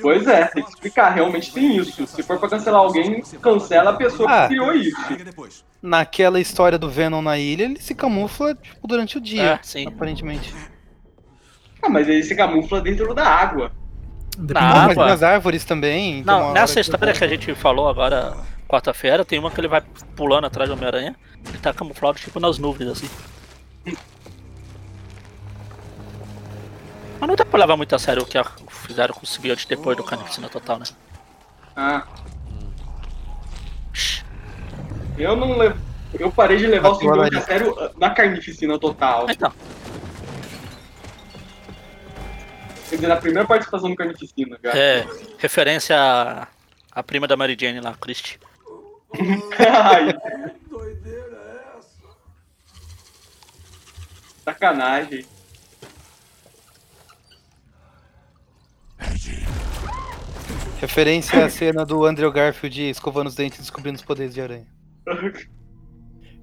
Pois é, tem que explicar, realmente tem isso. Se for pra cancelar alguém, cancela a pessoa Ah. que criou isso. Naquela história do Venom na ilha, ele se camufla tipo, durante o dia, É, sim. aparentemente. Ah, mas ele se camufla dentro da água. Na Não, mas água. nas árvores também. uma Não, nessa que- história que a gente falou agora, quarta-feira, tem uma que ele vai pulando atrás do Homem-Aranha. Ele tá camuflado tipo nas nuvens, assim. Mas não dá pra levar muito a sério o que a- fizeram com o simbionte depois do Carnificina Total, né? Ah. Eu não levo. Eu parei de levar o simbionte a ele- sério ah, na carnificina total. Então. Quer dizer, na primeira participação do carnificina, já. É, referência à, à prima da Mary Jane lá, Christie. Ai. Sacanagem. Referência à cena do Andrew Garfield escovando os dentes e descobrindo os poderes de aranha.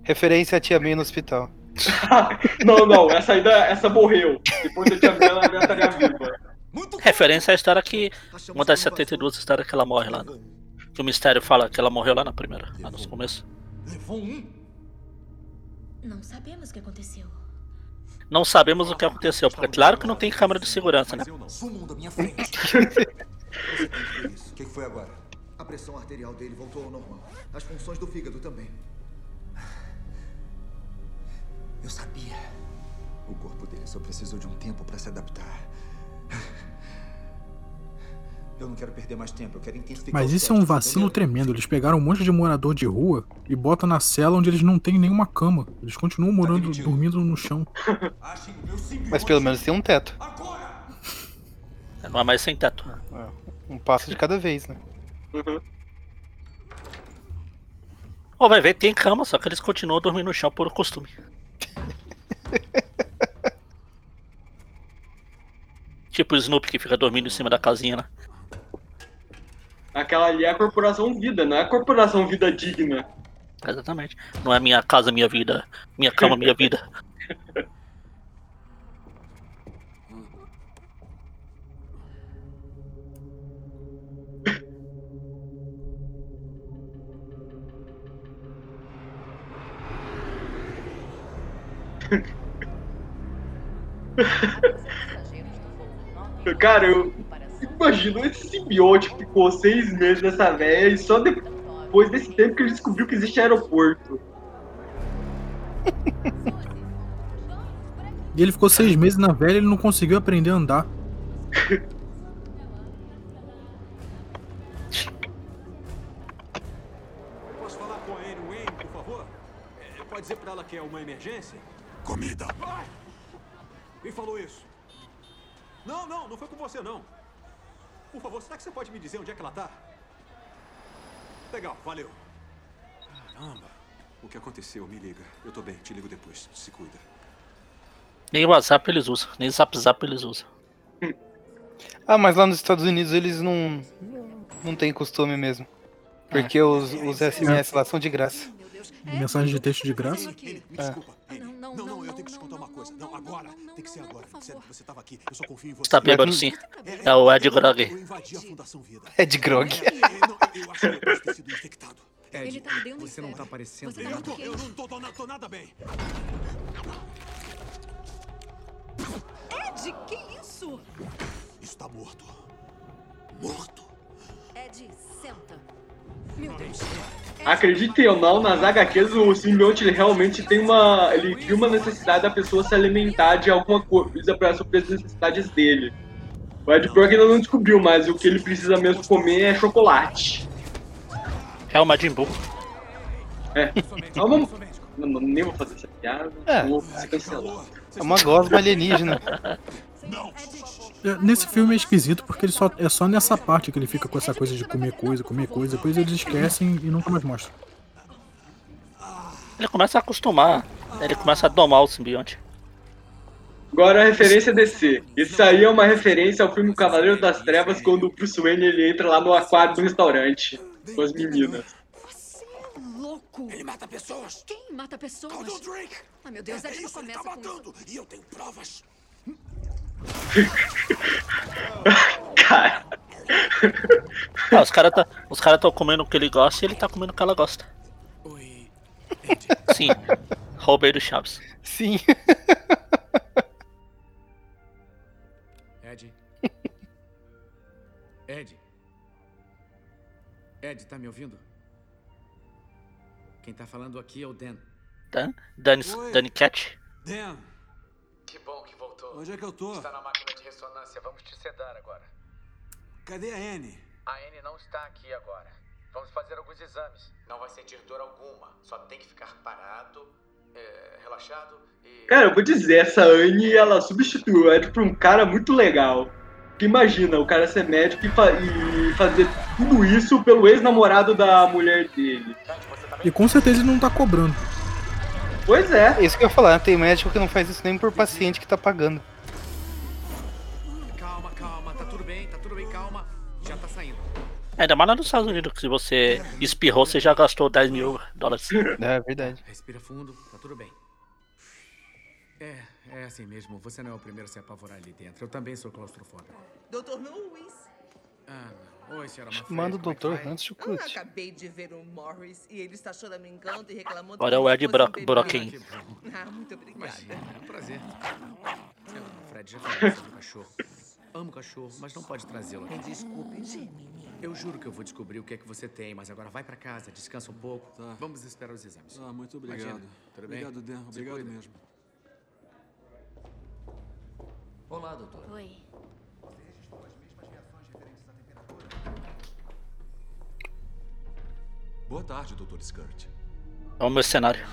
Referência à tia May no hospital. não, não, essa aí da- essa morreu. Depois da tia Bela ela estaria viva. Referência à história que. Uma das 72 histórias que ela morre lá. né? Que o mistério fala que ela morreu lá na primeira, lá no começo. Não sabemos o que aconteceu. Não sabemos o que aconteceu, porque claro que não tem câmera de segurança, né? Sumam da minha frente. O que que foi agora? A pressão arterial dele voltou ao normal. As funções do fígado também. Eu sabia. O corpo dele só precisou de um tempo para se adaptar. Eu não quero perder mais tempo, eu quero intensificar Mas isso é um testes, vacilo entendeu? tremendo. Eles pegaram um monte de morador de rua e botam na cela onde eles não têm nenhuma cama. Eles continuam morando, dormindo no chão. Mas pelo menos tem um teto. Não é mais sem teto. Um passo de cada vez, né? Ou vai ver, tem cama, só que eles continuam dormindo no chão por costume. tipo o Snoopy que fica dormindo em cima da casinha, né? Aquela ali é a corporação vida, não é a corporação vida digna. Exatamente. Não é minha casa, minha vida. Minha cama, minha vida. Cara, eu imagino esse simbionte que ficou seis meses nessa véia e só depois desse tempo que ele descobriu que existe aeroporto. E ele ficou seis meses na velha e ele não conseguiu aprender a andar. Eu posso falar com a Anne Wayne, por favor? É, pode dizer pra ela que é uma emergência? Comida. Quem falou isso? Não, não, não foi com você, não. Por favor, será que você pode me dizer onde é que ela tá? Legal, valeu. Caramba. O que aconteceu? Me liga. Eu tô bem, te ligo depois. Se cuida. Nem o WhatsApp eles usam, nem o Zap Zap eles usam. Ah, mas lá nos Estados Unidos eles não. não tem costume mesmo. Porque os, os SMS lá são de graça. Mensagem de texto de graça? É. Não, não, eu tenho que te contar uma coisa. Não, agora. Tem que ser agora. Sério você tava aqui. Eu só confio em você. Tá bêbado sim. É o Ed Grog. Eu invadi a Fundação Vida. É de grog. Eu acho que eu posso ter sido infectado. Ed, tá você não tá parecendo Você bem. tá Eu, tô, eu não tô, tô, na- tô nada bem. Ed, que isso? Está morto. Morto. Ed, senta. Acreditem ou não, nas HQs o simbionte ele realmente tem uma. Ele cria uma necessidade da pessoa se alimentar de alguma coisa para suprir as necessidades dele. O Ed Brock ainda não descobriu, mas o que ele precisa mesmo comer é chocolate. É o Majin Buu. É. Não, não, não, não, nem vou fazer essa piada. É. Vou ser cancelado. É uma gosma alienígena. É, Nesse filme é esquisito porque ele só, é só nessa parte que ele fica com essa coisa de comer coisa, comer coisa, depois eles esquecem e nunca mais mostram. Ele começa a acostumar. Ele começa a domar o simbionte. Agora a referência DC. Isso aí é uma referência ao filme Cavaleiro das Trevas, quando o Bruce Wayne ele entra lá no aquário do restaurante com as meninas. Louco. Ele mata pessoas. Quem mata pessoas? Calma, Drake. Ai, meu Deus, é ele começa tá com isso. matando. E eu tenho provas. Cara. Ah, os caras tá, os cara comendo o que ele gosta e ele tá comendo o que ela gosta. Sim. Roubei do Chaves. Sim. Ed. Ed. Ed, tá me ouvindo? Quem tá falando aqui é o Dan. Dan? Dani, Oi. Dani Cat? Dan, Que bom que voltou. onde é que eu tô? Está na máquina de ressonância. Vamos te sedar agora. Cadê a Anne? A Anne não está aqui agora. Vamos fazer alguns exames. Não vai sentir dor alguma. Só tem que ficar parado, é, relaxado e. Cara, eu vou dizer, essa Anne, ela substituiu o Ed por um cara muito legal. Porque imagina, o cara ser médico e, fa- e fazer tudo isso pelo ex-namorado da mulher dele. E com certeza ele não tá cobrando. Pois é. Isso que eu ia falar, tem médico que não faz isso nem por paciente que tá pagando. Calma, calma, tá tudo bem, tá tudo bem, calma. Já tá saindo. Ainda mais lá nos Estados Unidos, que se você espirrou, você já gastou 10 mil dólares. É verdade. Respira fundo, tá tudo bem. É, é assim mesmo. Você não é o primeiro a se apavorar ali dentro. Eu também sou claustrofóbico. Doutor Lewis, Ah, não. Oi, senhora. Manda o é doutor vai? antes de acabei de ver o Morris e ele está choramingando e reclamando é o Ed Bro-. Brocken. Ah, muito obrigada. Imagina, é um prazer. Senhora Manfred, já falei sobre o cachorro. Amo cachorro, mas não pode trazê-lo aqui. Desculpe, Gemini. Eu juro que eu vou descobrir o que é que você tem, mas agora vai pra casa, descansa um pouco. Vamos esperar os exames. Ah, muito obrigado. Imagina, tudo bem? Obrigado, Dan. Obrigado mesmo. Olá, doutor. Oi. Boa tarde, Dr. Skirt. É o meu cenário.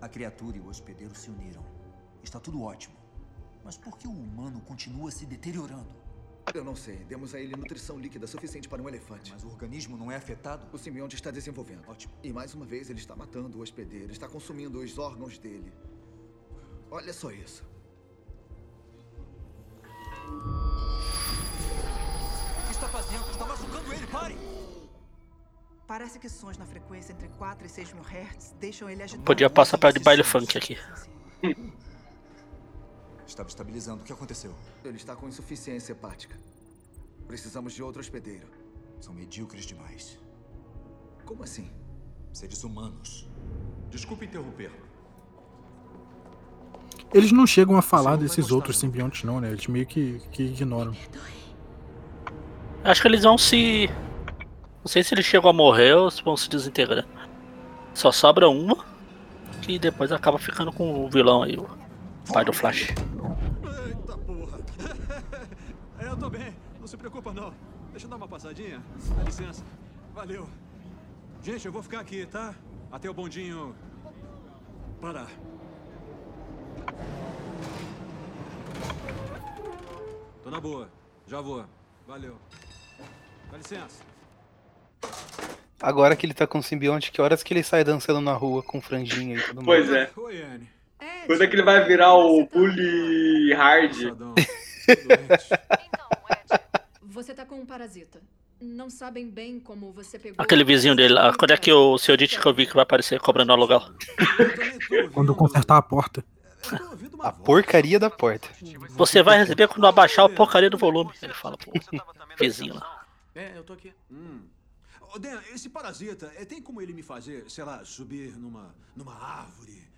A criatura e o hospedeiro se uniram. Está tudo ótimo. Mas por que o humano continua se deteriorando? Eu não sei. Demos a ele nutrição líquida suficiente para um elefante. Mas o organismo não é afetado? O simbionte está desenvolvendo. Ótimo. E mais uma vez ele está matando o hospedeiro, está consumindo os órgãos dele. Olha só isso. Está machucando ele, pare! Parece que sons na frequência entre 4 e 6 mil hertz deixam ele agitado. Podia passar perto de baile funk aqui. Estava estabilizando. O que aconteceu? Ele está com insuficiência hepática. Precisamos de outro hospedeiro. São medíocres demais. Como assim? Seres humanos. Desculpe interromper. Eles não chegam a falar desses outros simbiontes, não, né? Eles meio que, que ignoram. Acho que eles vão se. Não sei se eles chegam a morrer ou se vão se desintegrar. Só sobra uma. Que depois acaba ficando com o vilão aí, o pai do Flash. Eita porra. É, eu tô bem. Não se preocupa, não. Deixa eu dar uma passadinha. Dá licença. Valeu. Gente, eu vou ficar aqui, tá? Até o bondinho parar. Tô na boa. Já vou. Valeu. Dá licença. Agora que ele tá com o simbionte, que horas que ele sai dançando na rua com franjinha e tudo mais? Pois é. Oi, Anne. Quando é que ele vai virar o bully hard? Você tá com um parasita. Não sabem bem como você pegou. Aquele vizinho dele lá. Quando é que o seu Ditkovic vai aparecer cobrando aluguel? Quando eu consertar a porta. A porcaria da porta. Você vai receber quando abaixar a porcaria do volume. Ele fala pro vizinho lá. É, eu tô aqui. Hum. Ô, Dan, esse parasita, é, tem como ele me fazer, sei lá, subir numa, numa árvore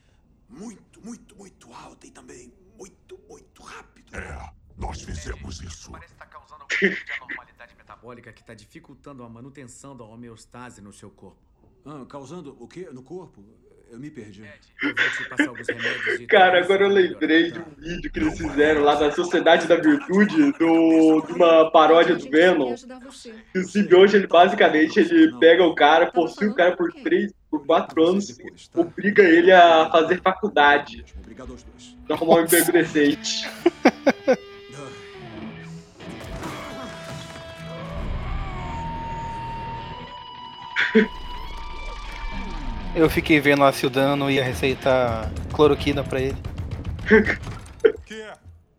muito, muito, muito alta e também muito, muito rápido? É, nós fizemos isso. Metabólica que tá dificultando a manutenção da homeostase no seu corpo. Ah, causando o quê? No corpo? Eu me perdi. Eu vou te passar alguns remédios e Cara, agora eu lembrei de um vídeo que eles fizeram lá da Sociedade da Virtude, do, de uma paródia do Venom. E o simbionte, ele basicamente, ele pega o cara, possui o cara por três, por quatro anos e obriga ele a fazer faculdade. Obrigado aos dois. Pra arrumar um emprego decente. Eu fiquei vendo lá se o Dano ia receitar cloroquina pra ele.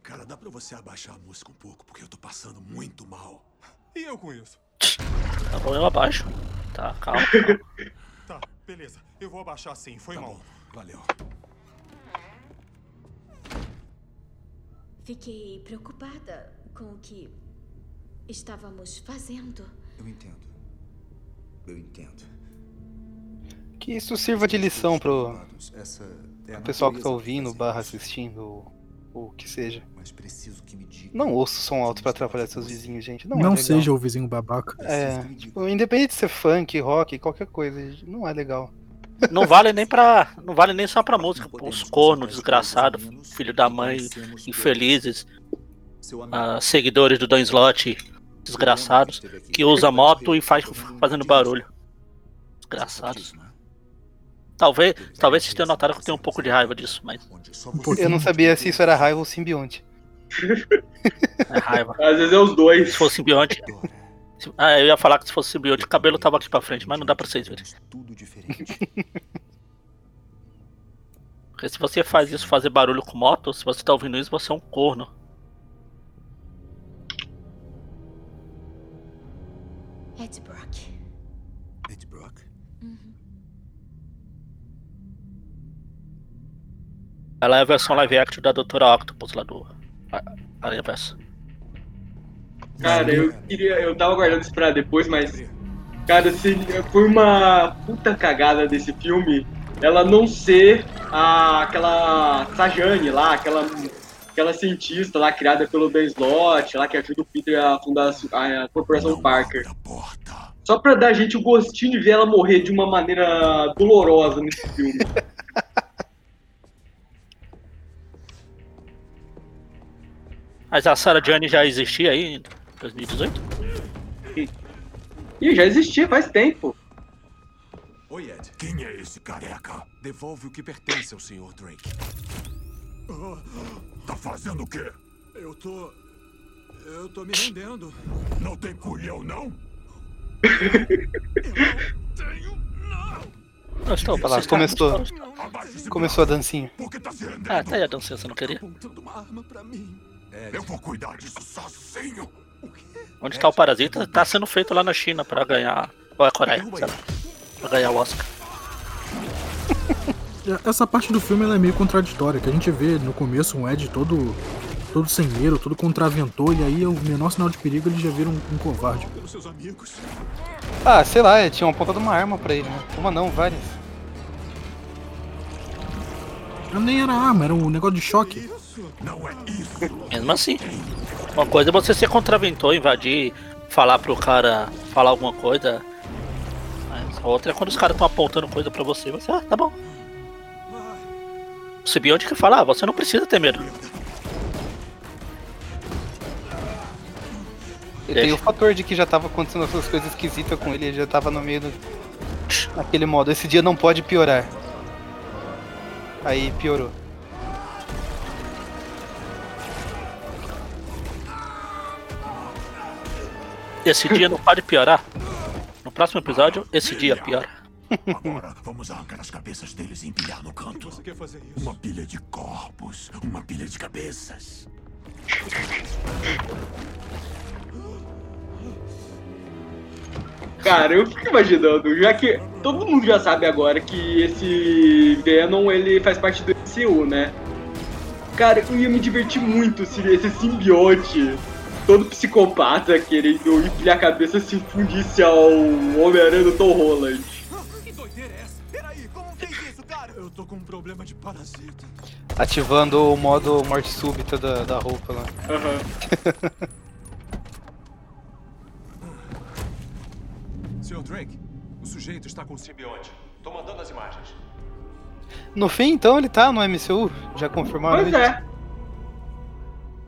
Cara, dá pra você abaixar a música um pouco, porque eu tô passando muito mal. E eu com isso? Tá bom, eu abaixo. Tá, calma. calma. Tá, beleza. Eu vou abaixar sim, foi mal. Valeu. Fiquei preocupada com o que estávamos fazendo. Eu entendo. Eu entendo. Que isso sirva de lição pro, é pro pessoal que tá ouvindo, barra assistindo, ou o que seja. Não ouça som alto pra atrapalhar seus vizinhos, gente. Não, Não, é seja o vizinho babaca. É, tipo, independente de ser funk, rock, qualquer coisa, não é legal. Não vale nem pra. Não vale nem só pra música. Os cornos desgraçados, filho da mãe, infelizes, ah, seguidores do Dan Slot, desgraçados, que usa moto e faz fazendo barulho. Desgraçados. Talvez, talvez vocês tenham notado que eu tenho um pouco de raiva disso, mas. Eu não sabia se isso era raiva ou simbionte. É raiva. Às vezes é os dois. Se fosse simbionte. se- Ah, eu ia falar que se fosse simbionte, o cabelo tava aqui pra frente, mas não dá pra vocês verem. Tudo diferente. Porque se você faz isso, fazer barulho com moto, se você tá ouvindo isso, você é um corno. Ed Ela é a versão live action da Doutora Octopus lá do a- Aranha Verso. Cara, eu queria. Eu tava guardando isso pra depois, mas. Cara, se, foi uma puta cagada desse filme ela não ser a, aquela Sajane lá, aquela, aquela cientista lá criada pelo Ben Slott, lá que ajuda o Peter a fundar a, a Corporação Parker. Só pra dar a gente o gostinho de ver ela morrer de uma maneira dolorosa nesse filme. Mas a Sarah Jane já existia aí em 2018? Ih, já existia faz tempo. Oi, Ed. Quem é esse careca? Devolve o que pertence ao Sr. Drake. Tá fazendo o quê? Eu tô. Eu tô me rendendo. Não tem culhão, não? Não estou Olha lá, passando. começou, começou a dancinha. Ah, tá aí a dancinha, você não queria? Eu vou cuidar disso sozinho. Onde tá o Parasita? Tá sendo feito lá na China pra ganhar. Ou é Coreia? Sei lá. Pra ganhar o Oscar. Essa parte do filme ela é meio contraditória, que a gente vê no começo um Ed todo, todo sem medo, todo contraventor, e aí o menor sinal de perigo ele já vira um, um covarde. Ah, sei lá, tinha uma ponta de uma arma pra ele, né? Uma não, várias. Nem era arma, era um negócio de choque. É. Mesmo assim. Uma coisa é você ser contraventor, invadir, falar pro cara falar alguma coisa. Mas a outra é quando os caras estão apontando coisa pra você, você, ah, tá bom. O Sibionte que fala, ah, você não precisa ter medo. E tem o fator de que já tava acontecendo essas coisas esquisitas com ele, ele já tava no meio do... naquele modo. Esse dia não pode piorar. Aí piorou. Esse dia não pode piorar. No próximo episódio, esse dia piora. Agora, vamos arrancar as cabeças deles e empilhar no canto. Você quer fazer isso? Uma pilha de corpos, uma pilha de cabeças. Cara, eu fico imaginando, já que todo mundo já sabe agora que esse Venom ele faz parte do MCU, né? Cara, eu ia me divertir muito se esse simbionte, todo psicopata, querendo empilhar a cabeça, se fundisse ao Homem-Aranha do Tom Holland. Que doideira é essa? Peraí, como fez isso, cara? Eu tô com um problema de parasita. Ativando o modo morte súbita da, da roupa lá. Sr. Drake, o sujeito está com o simbionte. Tô mandando as imagens. No fim, então, ele tá no MCU? Já confirmaram Pois isso? é.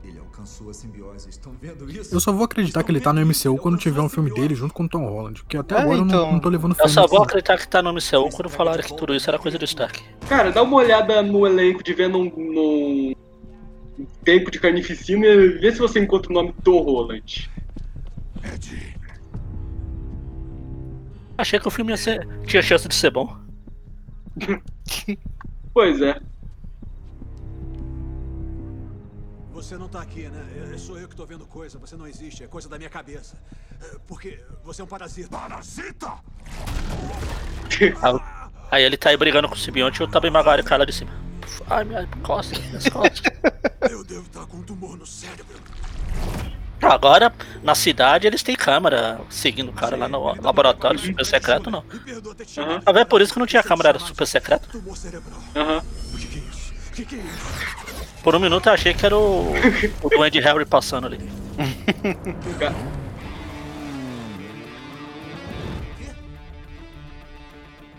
Ele alcançou a simbiose. Estão vendo isso? Eu só vou acreditar que ele tá no MCU quando tiver um filme dele junto com o Tom Holland, porque até É, agora eu não- então. não, tô levando fé Eu só vou acreditar que tá no MCU quando falaram que tudo isso era coisa do Stark. Cara, dá uma olhada no elenco de Venom no Tempo de Carnificina e vê se você encontra o nome do Tom Holland. Achei que o filme ia ser... tinha chance de ser bom. Pois é. Você não tá aqui, né? É- Sou eu que tô vendo coisa. Você não existe. É coisa da minha cabeça. É, Porque você é um parasita. Parasita? Aí- ele tá aí brigando com o Sibionte e o Tobey Maguire cai lá de cima. Ai, minha costa, minhas costas. Eu devo estar com um tumor no cérebro. Agora, na cidade, eles têm câmera seguindo o cara lá no laboratório super secreto, não. Talvez é por isso que não tinha câmera era super secreto. Aham. Que, que é isso? Por um minuto eu achei que era o, o Duende Harry passando ali.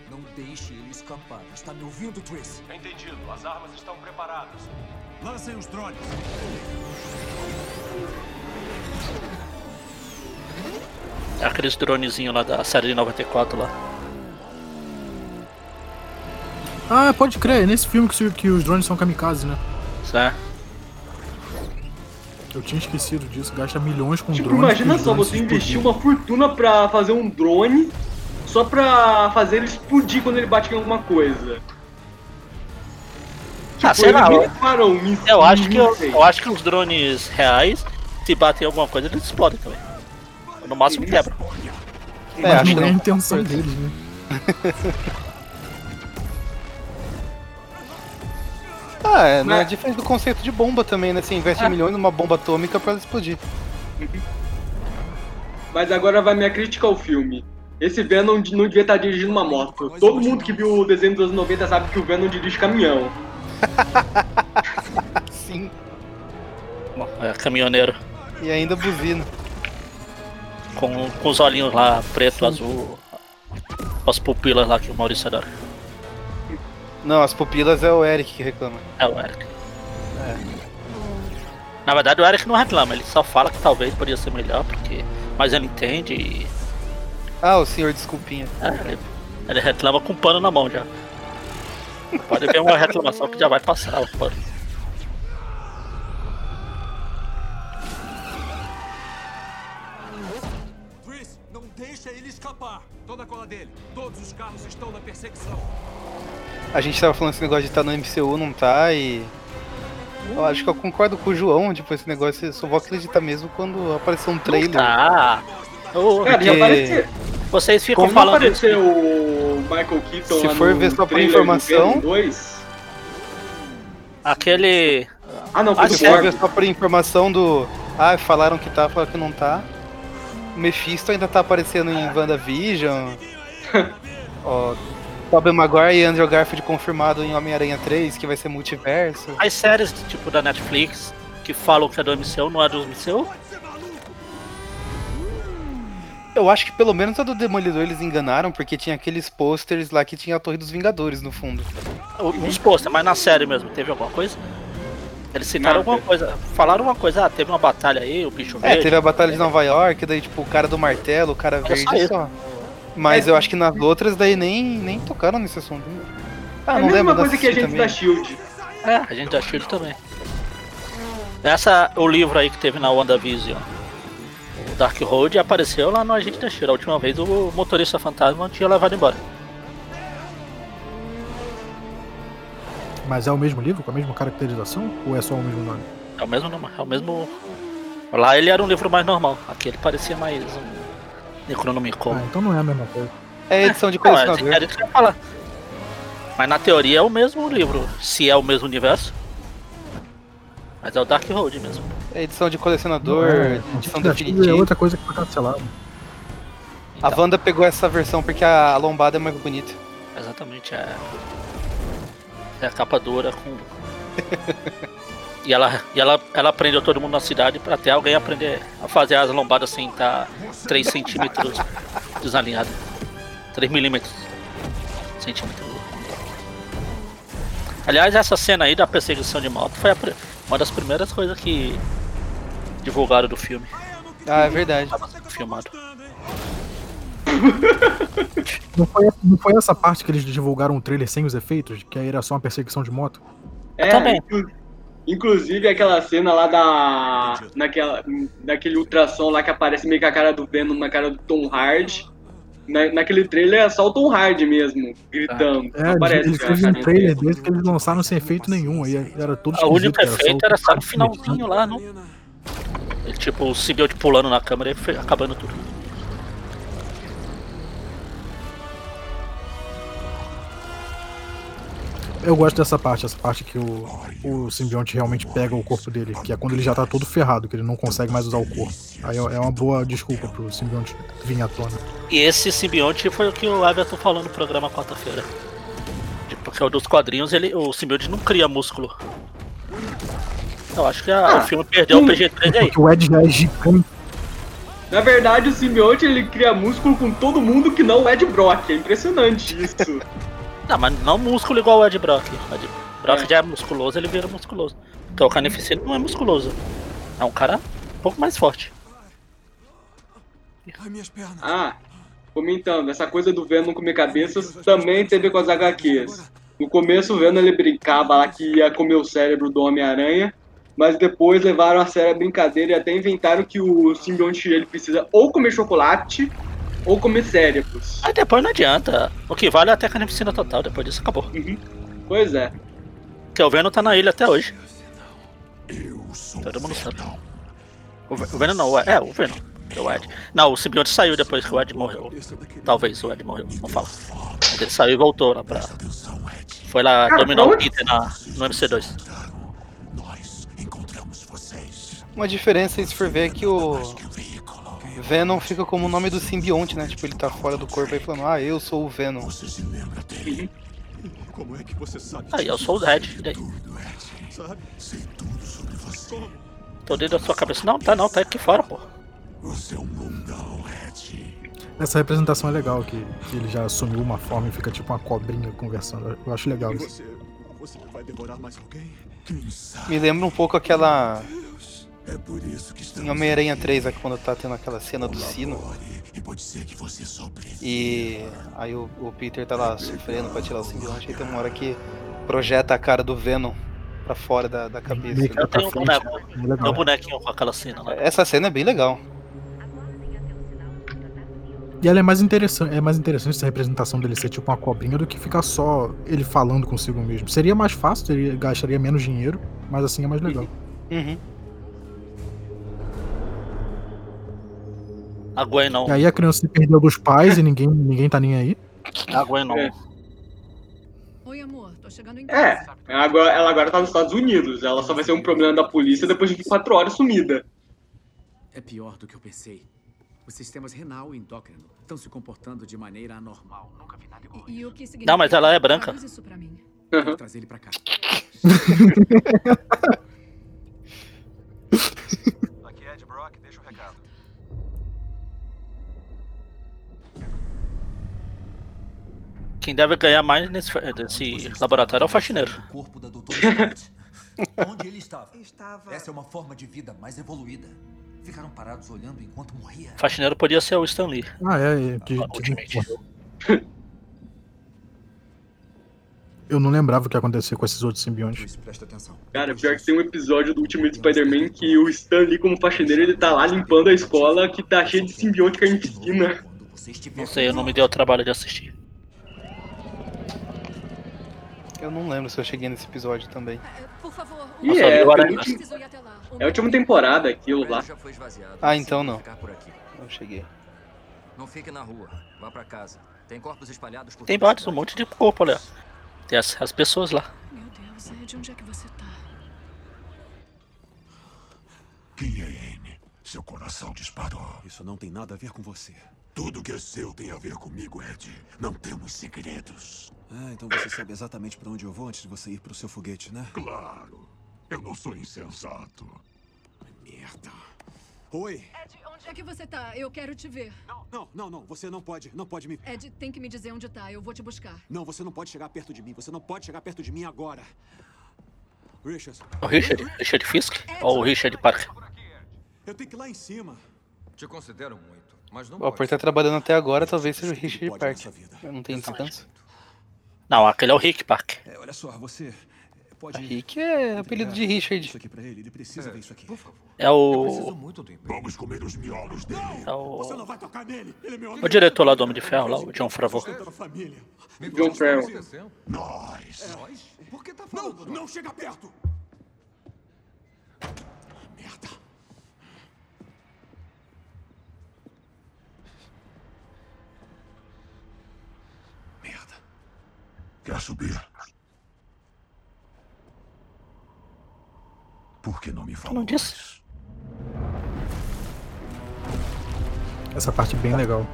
Não deixe ele escapar. Está me ouvindo, Tracy? Entendido. As armas estão preparadas. Lancem os drones. É aqueles dronezinhos lá da série de 94 lá. Ah, pode crer, é nesse filme que, que os drones são kamikazes, né? Certo. Eu tinha esquecido disso, gasta milhões com Tipo, drones. imagina só, drones você explodirem. uma fortuna pra fazer um drone só pra fazer ele explodir quando ele bate em alguma coisa. Ah, sei lá. Eu, eu acho que eu, eu acho que os drones reais, se batem em alguma coisa, eles explodem também. No máximo quebra. Mas É, acho não é a intenção deles, né? Ah, é, não é Mas- diferente do conceito de bomba também, né? Você investe É. milhões numa bomba atômica pra ela explodir. Mas agora vai minha crítica ao filme. Esse Venom não devia estar dirigindo uma moto. Todo mundo que viu o desenho dos anos 90 sabe que o Venom dirige caminhão. Sim. É, caminhoneiro. E ainda buzina. Com, com os olhinhos lá, preto, azul. As pupilas lá que o Maurício adora. Não, as pupilas é o Eric que reclama. É o Eric. Na verdade o Eric não reclama, ele só fala que talvez poderia ser melhor, porque. Mas ele entende e. Ah, o senhor desculpinha. É, ele, ele reclama com o pano na mão já. Pode ver uma reclamação que já vai passar o pano. Chris, não deixa ele escapar. Toda a cola dele. Todos os carros estão na perseguição. A gente tava falando esse negócio de estar no MCU, não tá, e. Eu acho que eu concordo com o João, tipo, esse negócio eu só vou acreditar mesmo quando aparecer um trailer. Tá. Ô, Cara, já apareceu. Vocês ficam Como falando. apareceu o Michael Keaton Se lá for no ver só por informação- Venom 2? Aquele. Ah, não, foi Ah, do Se for ver só por informação do. Ah, falaram que tá, falaram que não tá. Mephisto ainda tá aparecendo em WandaVision. Ó, Tobey Maguire e Andrew Garfield confirmado em Homem-Aranha 3, que vai ser multiverso. As séries tipo da Netflix que falam que é do MCU, não é do MCU? Eu acho que pelo menos a do Demolidor eles enganaram, porque tinha aqueles posters lá que tinha a Torre dos Vingadores no fundo. Os posters, mas na série mesmo, teve alguma coisa? Eles citaram Nada. alguma coisa, falaram uma coisa, ah, teve uma batalha aí, o bicho É, verde. teve a Batalha de Nova York, daí tipo o cara do martelo, o cara verde só só. Mas eu acho que nas outras daí nem, nem tocaram nesse assunto. Ah, é a não mesma lembro da coisa que a gente também. da SHIELD. É, a gente da Shield também. Essa, o livro aí que teve na WandaVision, o Dark Road, apareceu lá no Agente da Shield. A última vez o motorista fantasma tinha levado embora. Mas é o mesmo livro, com a mesma caracterização? Ou é só o mesmo nome? É o mesmo nome, é o mesmo. Lá ele era um livro mais normal, aqui ele parecia mais um Necronomicon. Ah, então não é a mesma coisa. É edição de Não, é, colecionador. era isso que eu ia falar. Mas na teoria é o mesmo livro, se é o mesmo universo. Mas é o Dark Road mesmo. É edição de colecionador, é, edição é definitiva. outra coisa que foi cancelada. A Wanda pegou essa versão porque a lombada é mais bonita. Exatamente, é. É a capa dura com. e ela, e ela, ela prendeu todo mundo na cidade pra até alguém aprender a fazer as lombadas sem estar 3 centímetros desalinhada. 3 milímetros. Centímetros. Aliás, essa cena aí da perseguição de moto foi uma das primeiras coisas que divulgaram do filme. Ah, é verdade. Tava filmado. Não foi, não foi essa parte que eles divulgaram um trailer sem os efeitos? Que aí era só uma perseguição de moto? É, também. inclu- Inclusive aquela cena lá da. Naquela, naquele ultrassom lá que aparece meio que a cara do Venom na cara do Tom Hardy. Na, naquele trailer é só o Tom Hardy mesmo, gritando. É, Não aparece eles um trailer desse que eles lançaram sem efeito nenhum. Aí era todo O único efeito era só no o- finalzinho lá, não? E, tipo, o simbionte pulando na câmera e acabando tudo. Eu gosto dessa parte, essa parte que o, o simbionte realmente pega o corpo dele, que é quando ele já tá todo ferrado, que ele não consegue mais usar o corpo. Aí é é uma boa desculpa pro simbionte vir à tona. E esse simbionte foi o que o Everton falou no programa quarta-feira. Porque o dos quadrinhos, ele, o simbionte não cria músculo. Eu acho que a- Ah, o filme perdeu o sim. PG-13 aí. Porque o Ed já é gigante. Na verdade, o simbionte ele cria músculo com todo mundo que não é de Brock. É impressionante isso. Não, mas não músculo igual o Ed Brock. O Ed Brock É. já é musculoso, ele vira musculoso. Então o Carnificina não é musculoso. É um cara um pouco mais forte. Ai, minhas pernas. Ah, comentando, essa coisa do Venom comer cabeças também teve com as HQs. No começo o Venom ele brincava lá que ia comer o cérebro do Homem-Aranha, mas depois levaram a sério a brincadeira e até inventaram que o simbionte ele precisa ou comer chocolate ou comer cérebros. Aí depois não adianta. O que vale é até a Carnificina total, depois disso acabou. Pois é. Porque o Venom tá na ilha até hoje. Todo mundo sabe. O, Ve- o Venom não, é, é o Venom. é O Ed. Não, o simbionte saiu depois que o Ed morreu. Talvez o Ed morreu, não fala. Mas ele saiu e voltou lá pra Foi lá Cara, dominar o onde- Peter na, no MC2. Uma diferença, se for ver, é que o Venom fica como o nome do simbionte, né? Tipo, ele tá fora do corpo aí falando, ah, eu sou o Venom. Como é que você sabe? Aí, eu sou o Red. E daí? Sabe? Sei tudo sobre você. Como? Tô dentro da sua cabeça. Não, tá não, tá aqui fora, pô. Você é um mundão, Red. Essa representação é legal, que, que ele já assumiu uma forma e fica tipo uma cobrinha conversando. Eu acho legal isso. você, você vai devorar mais alguém? Me lembra um pouco aquela. É por isso que Em Homem-Aranha 3, é quando tá tendo aquela cena do sino. E pode ser que você sobreviva. E aí o, o Peter tá lá sofrendo pra tirar o simbionte, aí tem uma hora que projeta a cara do Venom pra fora da, da cabeça. Eu tenho um boneco. É Tem um bonequinho com aquela cena lá. Essa cena é bem legal. E ela é mais interessante, é mais interessante essa representação dele ser tipo uma cobrinha do que ficar só ele falando consigo mesmo. Seria mais fácil, teria, gastaria menos dinheiro, mas assim é mais legal. Uhum. A Gwen não. E aí a criança se perdeu dos pais e ninguém, ninguém tá nem aí. A Gwen não. É. Oi, amor, tô chegando em É, casa. agora, ela agora tá nos Estados Unidos. Ela só vai ser um problema da polícia depois de 24 horas sumida. É pior do que eu pensei. Os sistemas renal e endócrino estão se comportando de maneira anormal. Nunca vi nada igual. E o que significa? Não, mas ela é branca. Traduz isso pra mim. Vou trazer ele pra cá. Quem deve ganhar mais nesse, nesse laboratório é o faxineiro. corpo da doutora. Onde ele estava? Estava. Essa é uma forma de vida mais evoluída. Ficaram parados olhando enquanto morria. O faxineiro podia ser o Stan Lee. Ah, é, é que, que Eu não lembrava o que acontecia com esses outros simbiontes. Presta atenção. Cara, pior que tem um episódio do Ultimate Spider-Man que o Stan Lee, como faxineiro, ele tá lá limpando a escola que tá cheia de simbionte carnificina. Não sei, eu não me dei o trabalho de assistir. Eu não lembro se eu cheguei nesse episódio também. Por favor, Ih, Nossa, é, agora- a penúltima- é a última temporada aquilo lá. Ah, então não. Eu cheguei. Não fique na rua. Vá pra casa. Tem corpos espalhados por Tem toda a vários, um monte de corpo, olha. Tem as, as pessoas lá. Meu Deus, Ed, onde é que você tá? Quem é Anne? Seu coração disparou. Isso não tem nada a ver com você. Tudo que é seu tem a ver comigo, Ed. Não temos segredos. Ah, então você sabe exatamente pra onde eu vou antes de você ir pro seu foguete, né? Claro. Eu não sou insensato. Merda. Oi. Ed, onde é que você tá? Eu quero te ver. Não, não, não. Você não pode. Não pode me. Ed, tem que me dizer onde tá. Eu vou te buscar. Não, você não pode chegar perto de mim. Você não pode chegar perto de mim agora. Richard. O Richard? Richard Fisk? Ou o Richard Parker? Eu tenho que ir lá em cima. Te considero muito, mas não Ó, por estar trabalhando até agora, talvez seja o Richard Parker. Eu não tenho descanso. Não, aquele é o Rick Parker. É, olha só, você pode. Rick é apelido de Richard. Isso aqui pra ele. Ele precisa ver isso aqui. Por favor. É o. muito do Vamos comer os miolos dele. É o. Você não vai tocar nele. Ele é meu O diretor lá do Homem de Ferro, lá, o John Favreau. família. John Farrell. Nós. Nós? Por que tá falando? Não, não chega perto. Merda. Merda. Quer subir? Por que não me falou? Não disse. Essa parte é bem legal.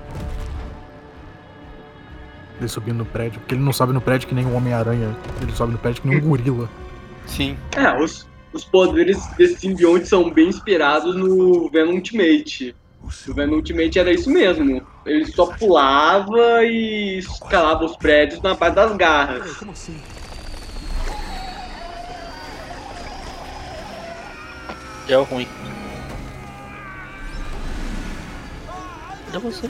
Ele subindo no prédio. Porque ele não sobe no prédio que nem um Homem-Aranha. Ele sobe no prédio que nem um gorila. Sim. É, os, os poderes desse simbionte são bem inspirados no Venom Ultimate. O Venom Ultimate era isso mesmo. Ele só pulava e escalava os prédios na base das garras. Como assim? Deu ruim. Cadê você?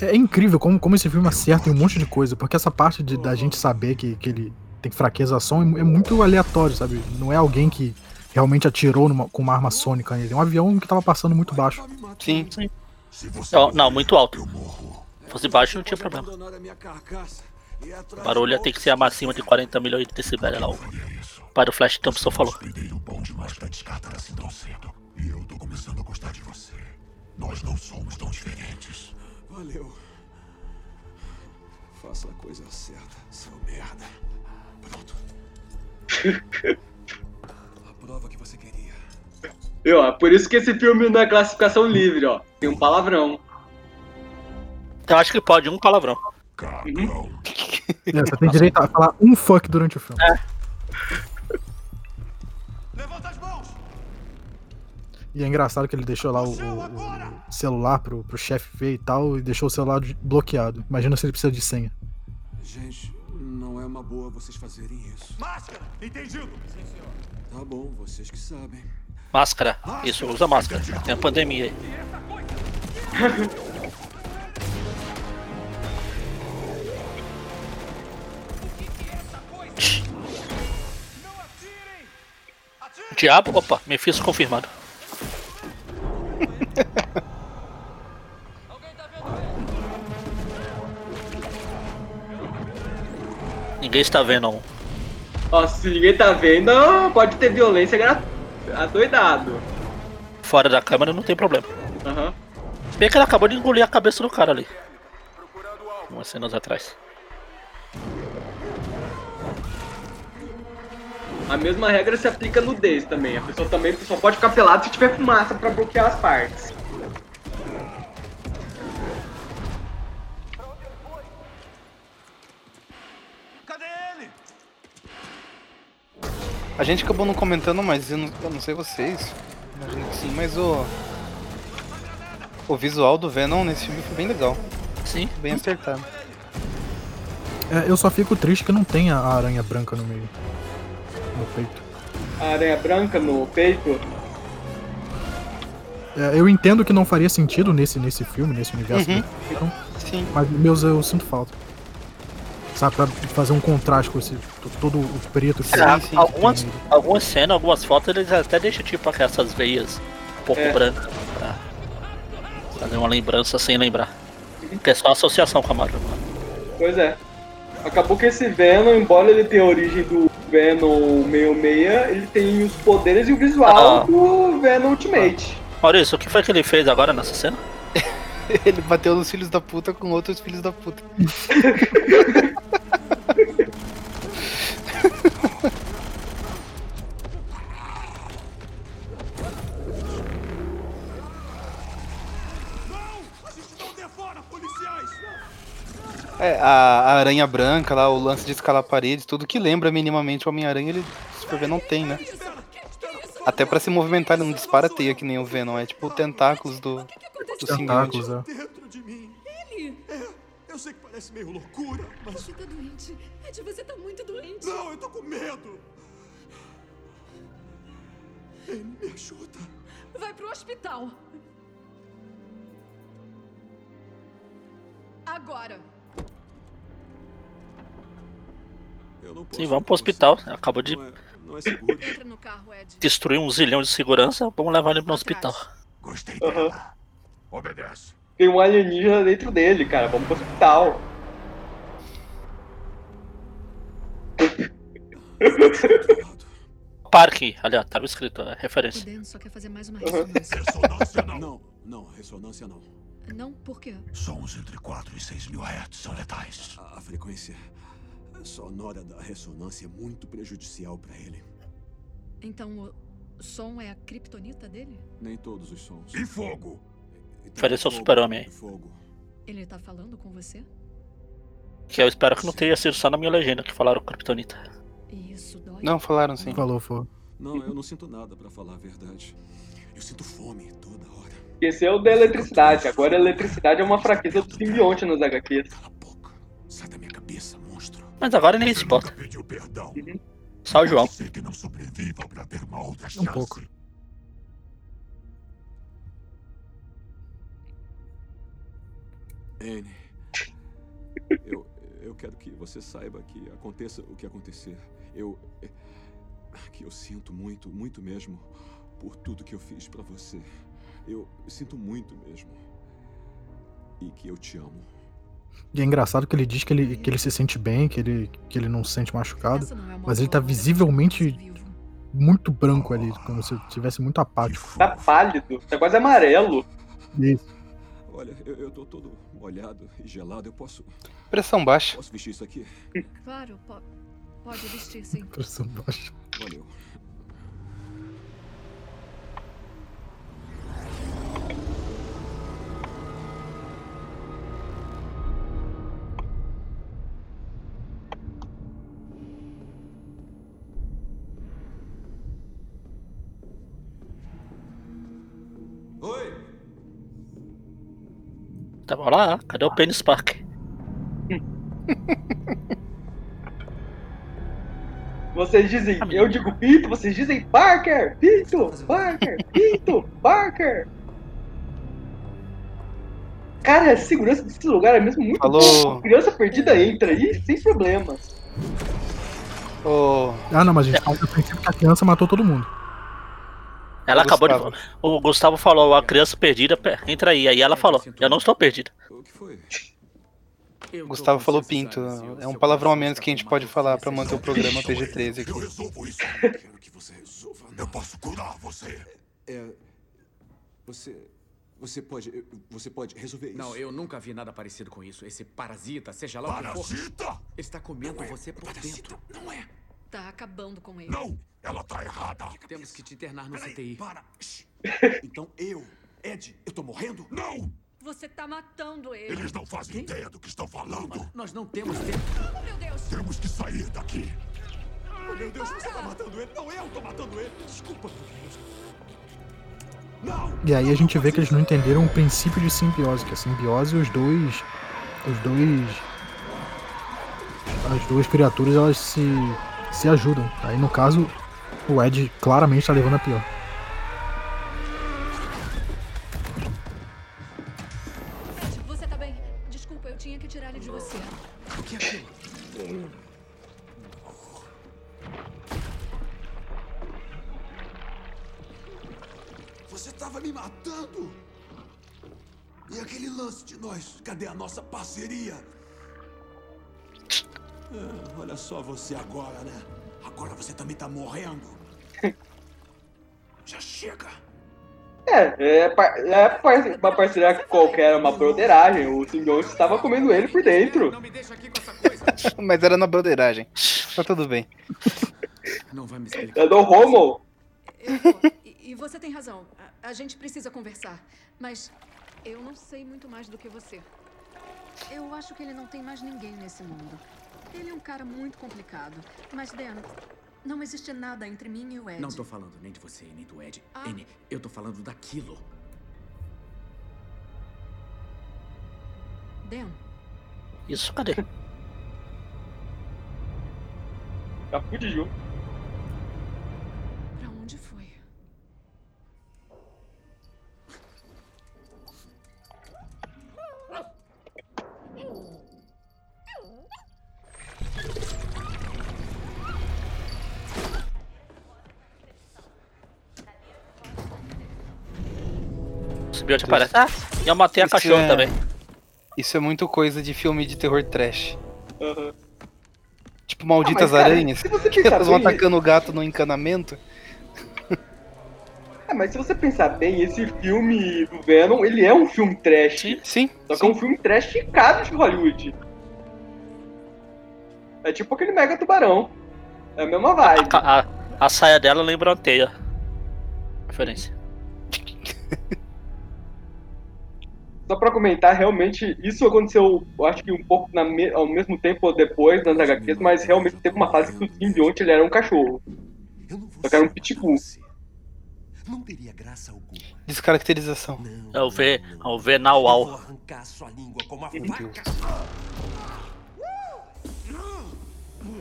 É incrível como, como esse filme acerta em um monte de coisa, porque essa parte de, da gente saber que, que ele tem fraqueza à ação é, é muito aleatório, sabe? Não é alguém que realmente atirou numa- com uma arma sônica nele. É um avião que tava passando muito baixo. Sim. Sim. Não, não, muito alto. Se fosse baixo não tinha problema. A O barulho ia ter que ser acima de 40 milhões de decibéis lá. O pai do Flash Thompson falou. Hospedeiro bom demais pra descartar assim tão cedo. E eu tô começando a gostar de você. Nós não somos tão diferentes. Valeu. Faça a coisa certa, seu merda. Pronto. A prova que você queria. E, ó, por isso que esse filme não é classificação livre, ó. Tem um palavrão. Eu acho que pode, um palavrão. É, você tem direito a falar um fuck durante o filme. É. E é engraçado que ele deixou lá o, o- celular pro, pro chefe ver e tal, e deixou o celular bloqueado. Imagina se ele precisa de senha. Gente, não é uma boa vocês fazerem isso. Máscara! Entendido! Tá bom, vocês que sabem. Máscara. Isso, usa máscara. Tem a pandemia aí. Diabo, opa, me fiz confirmado. Ninguém está vendo um. Ó, se ninguém tá vendo, pode ter violência gra... adoidado. Fora da câmera não tem problema. Aham. Se bem que ele acabou de engolir a cabeça do cara ali. Umas cenas atrás. A mesma regra se aplica no nudez também. A pessoa também só pode ficar pelada se tiver fumaça pra bloquear as partes. A gente acabou não comentando, mas eu não, eu não sei vocês. Imagino que sim, mas o. O visual do Venom nesse filme foi bem legal. Sim. Bem acertado. É, eu só fico triste que não tem a aranha branca no meio. Peito. A aranha branca no peito. É, eu entendo que não faria sentido nesse, nesse filme, nesse universo Uhum. eles fizeram, Sim. mas meus eu sinto falta. Sabe, pra fazer um contraste com esse to- todo o preto que É, tem algumas, nele. algumas cenas, algumas fotos, eles até deixam tipo essas veias um pouco É. brancas pra fazer uma lembrança sem lembrar. Que é só associação com a Marvel. Pois é. Acabou que esse Venom, embora ele tenha a origem do Venom meio meia, ele tem os poderes e o visual Ah. do Venom Ultimate. Maurício, o que foi que ele fez agora nessa cena? Ele bateu nos filhos da puta com outros filhos da puta. É, a, a aranha branca lá, o lance de escalar paredes, tudo que lembra minimamente o Homem-Aranha, ele, se for ver, não tem, né? Até pra se movimentar, ele não dispara teia que nem o Venom, é tipo tentáculos do, do. Tentáculos, é. Dentro de mim. Ele? É, eu sei que parece meio loucura, mas. Você tá doente. Ed, você tá muito doente. Não, eu tô com medo. Ele me ajuda. Vai pro hospital. Agora. Eu não posso. Sim, vamos pro hospital. Acabou de Não é seguro. Entra no carro, Ed. destruir um zilhão de segurança. Vamos levar ele pro hospital. Gostei Aham. Obedece. Tem um alienígena dentro dele, cara. Vamos pro hospital. Parque, aliás, tava escrito, é O referência. Dan só quer fazer mais uma Uhum. ressonância. Ressonância não. Não, não, ressonância não. Não, por quê? Sons entre 4 e 6 mil hertz são letais. A, a frequência sonora da ressonância é muito prejudicial pra ele. Então o som é a kriptonita dele? Nem todos os sons. E fogo? Ofereceu o super-homem aí. Fogo. Ele tá falando com você? Que eu espero que não tenha sido só na minha legenda que falaram Kryptonita. E isso dói? Não, falaram sim. Falou, foi. Não, eu não sinto nada, pra falar a verdade. Eu sinto fome toda hora. Esse é o da eletricidade. Agora a eletricidade é uma fraqueza do simbionte nos HQs. Sai da minha cabeça. Mas agora nem se importa. Pediu perdão. Só o João. Você que não sobreviva pra ter uma outra Um pouco. Anne, eu, eu quero que você saiba que aconteça o que acontecer. Eu. que eu sinto muito, muito mesmo por tudo que eu fiz pra você. Eu sinto muito mesmo. E que eu te amo. E é engraçado que ele diz que ele, que ele se sente bem, que ele, que ele não se sente machucado, é mas ele tá pra visivelmente muito branco ali, como se tivesse muito apático. Tá pálido, tá quase amarelo. Isso. Olha, eu, eu tô todo molhado e gelado. Eu posso. Pressão baixa. Posso vestir isso aqui? Claro, po pode vestir sim. Pressão baixa. Valeu. Tava lá, cadê o Penny Spark? Vocês dizem, eu digo Pito, vocês dizem Parker, Pito, Parker, Pito, Parker. Cara, a segurança desse lugar é mesmo muito Falou. boa. Criança perdida entra aí sem problemas. Ô, Ah, não, mas a gente fala do princípio que a criança matou todo mundo. Ela acabou Gustavo. de. O Gustavo falou, a criança perdida, pe- entra aí. Aí ela falou, eu não estou perdida. O que foi? Gustavo falou pinto. É um palavrão a menos que a gente pode falar pra manter o programa PG-13 aqui. Eu posso curar você. É. Você. Você pode. Você pode resolver isso. Não, eu nunca vi nada parecido com isso. Esse parasita, seja lá o que for. Parasita? Está comendo você por dentro. Não é. Tá acabando com ele. Não, ela tá errada. Temos que te internar no CTI. Para. Então eu, Ed, eu tô morrendo? Não! Você tá matando ele. Eles não fazem ideia do que estão falando. Nós não temos tempo. Oh, meu Deus. Temos que sair daqui. Oh, meu Deus, você tá matando ele. Não, eu tô matando ele. Desculpa. Não! E aí a gente vê que eles não entenderam o princípio de simbiose, que a simbiose os dois. Os dois. As duas criaturas elas se. se ajudam. Aí no caso, o Ed claramente tá levando a pior. Ed, você tá bem? Desculpa, eu tinha que tirar ele de você. O que é aquilo? Você tava me matando! E aquele lance de nós? Cadê a nossa parceria? Ah, olha só você agora? Agora É, é, par- é par- uma parceria que qualquer, uma broderagem. O simbionte estava comendo ele por dentro. Mas era na broderagem. Tá tudo bem. Não vai me explicar. É do vou. E, e você tem razão. A, a gente precisa conversar. Mas eu não sei muito mais do que você. Eu acho que ele não tem mais ninguém nesse mundo. Ele é um cara muito complicado. Mas, Dan, não existe nada entre mim e o Ed. Não tô falando nem de você, nem do Ed. Ah. Annie, eu tô falando daquilo. Dan, Isso, cadê? Tá fudido. O simbionte aparece. Ah, e eu matei a Isso cachorra é- também. Isso é muito coisa de filme de terror trash. Aham. Tipo Malditas Ah, cara, Aranhas. elas vão bem- atacando o gato no encanamento. É, mas se você pensar bem, esse filme do Venom, ele é um filme trash. Sim, sim. Só que é um filme trash ficado de Hollywood. É tipo aquele Mega Tubarão. É a mesma vibe. A, a, a saia dela lembra uma teia. Referência. Só pra comentar, realmente, isso aconteceu, eu acho que um pouco na me- ao mesmo tempo ou depois nas HQs, mas realmente teve uma fase que o simbionte ele era um cachorro. Só que era um pitbull. Não teria graça alguma. Descaracterização. É o V, é o V na UAU. arrancar sua língua com uma Meu faca.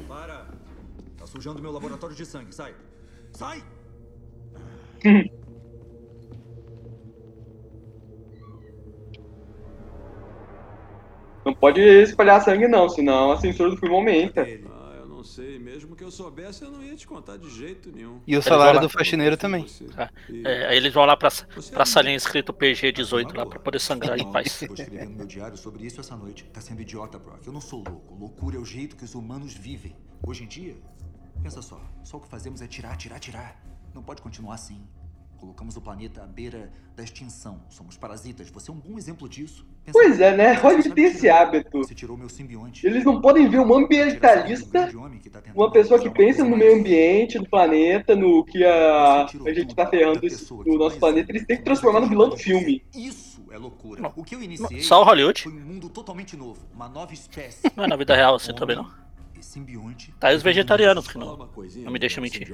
Para! Tá sujando meu laboratório de sangue, sai! Sai! Não pode espalhar sangue não, senão a censura do filme aumenta. Ah, eu não sei. Mesmo que eu soubesse, eu não ia te contar de jeito nenhum. E o salário do faxineiro também. É, aí eles vão lá pra, pra salinha escrito PG-18 lá pra poder sangrar em paz. Escrevendo meu diário sobre isso essa noite. Tá sendo idiota, Brock. Eu não sou louco. Loucura é o jeito que os humanos vivem. Hoje em dia, Pensa só, só o que fazemos é tirar, tirar, tirar. Não pode continuar assim. Colocamos o planeta à beira da extinção. Somos parasitas. Você é um bom exemplo disso. Pois é, né? Ele tem esse hábito. Você tirou meu simbionte. Eles não podem ver um ambientalista, uma pessoa que pensa no meio ambiente, no planeta, no que a, a gente tá ferrando no nosso planeta. Eles têm que transformar no vilão do filme. Isso é loucura. O que eu iniciei Só o Hollywood? foi um mundo totalmente novo. Uma nova espécie. Não é na vida real assim também, não. E simbionte. Tá aí os vegetarianos que não, não me deixam mentir.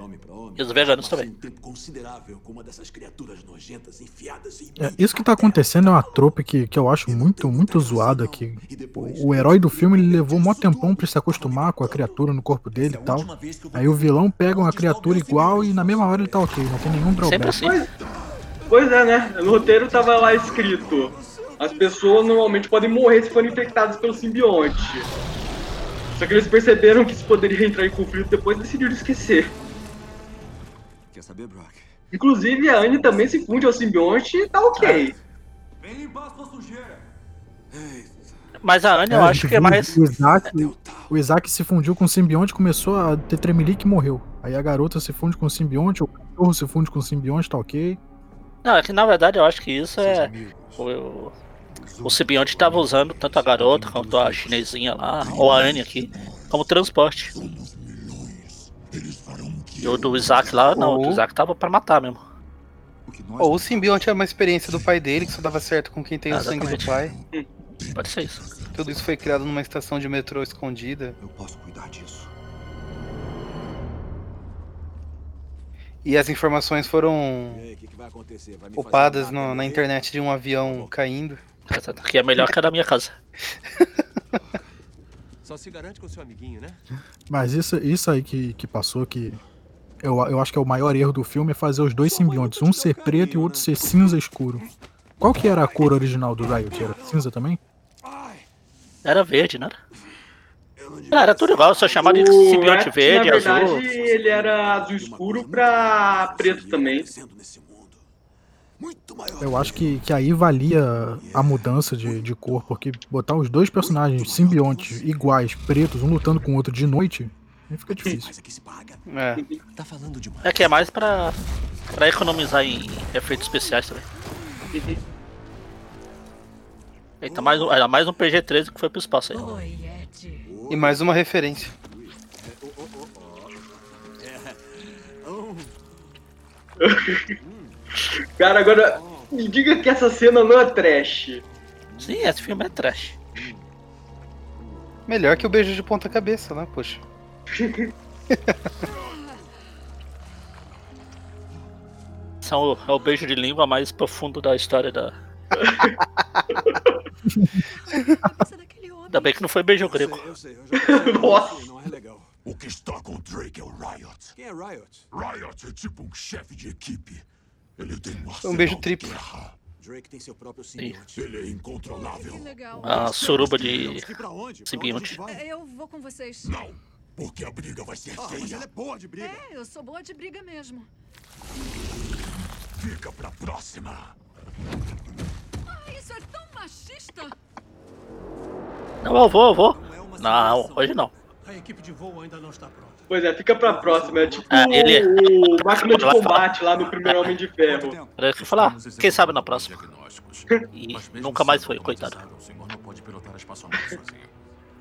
E os veganos também. Um tempo considerável com uma dessas criaturas nojentas enfiadas em É, isso que tá acontecendo é uma trope que, que eu acho muito, muito zoada. Que o, o herói do filme ele levou um mó tempão pra se acostumar com a criatura no corpo dele e tal. Aí o vilão pega uma criatura igual e na mesma hora ele tá ok, não tem nenhum drawback. Pois, pois é, né? No roteiro tava lá escrito: as pessoas normalmente podem morrer se forem infectadas pelo simbionte. Só que eles perceberam que isso poderia entrar em conflito depois e decidiram esquecer. Quer saber, Brock? Inclusive, a Anne também se funde ao simbionte e tá ok. Vem limpar sua sujeira. Mas a Anne É, eu a acho que é mais. O Isaac, o Isaac se fundiu com o simbionte, começou a ter tremelique e morreu. Aí a garota se funde com o simbionte, o cachorro se funde com o simbionte, tá ok. Não, é que na verdade eu acho que isso é. O, o, simbionte tava usando tanto a garota quanto a chinesinha lá, ou a Anne aqui, como transporte. E o do Isaac lá, não, o do Isaac tava pra matar mesmo. Ou o simbionte é uma experiência do pai dele, que só dava certo com quem tem o sangue do pai. Pode ser isso. Tudo isso foi criado numa estação de metrô escondida. Eu posso cuidar disso. E as informações foram aí, o que, que vai acontecer? Vai me upadas fazer no- nada na internet de um avião caindo. Daqui é melhor que a da minha casa. Só se garante com seu amiguinho, né? Mas isso, isso aí que, que passou, que eu, eu acho que é o maior erro do filme, é fazer os dois simbiontes, um ser preto e o outro ser cinza escuro. Qual que era a cor original do Riot? Era cinza também? Era verde, não era? Não, era tudo igual, só chamava de simbionte verde, na verdade, azul. ele era azul escuro pra preto também. Eu acho que, que aí valia a mudança de, de cor, porque botar os dois personagens simbiontes iguais, pretos, um lutando com o outro de noite, aí fica difícil. É. Tá. É que é mais pra, pra economizar em efeitos especiais também. Eita, mais um, era mais um PG-13 que foi pro espaço aí. E mais uma referência. Cara, agora me diga que essa cena não é trash. Sim, esse filme é trash. Melhor que o beijo de ponta cabeça, né? Poxa. São, é o beijo de língua mais profundo da história da. Ainda bem que não foi beijo grego. Nossa. Não é legal. O que está com o Drake é o Riot. Quem é Riot? Riot é tipo um chefe de equipe. Ele tem um um beijo triplo. Drake tem seu próprio simbionte. Ele é incontrolável. A suruba de simbionte. Eu vou com vocês. Não, porque a briga vai ser Ah, mas feia. ela é boa de briga. É, eu sou boa de briga mesmo. Fica pra próxima. Ah, isso é tão machista. Não, eu vou, eu vou. Não, hoje não. A equipe de voo ainda não está pronta. Pois é, fica pra próxima. É tipo Ah, ele- o máquina de combate lá no primeiro Homem de Ferro. Era o que eu ia falar. Quem sabe na próxima. E nunca mais foi, coitado.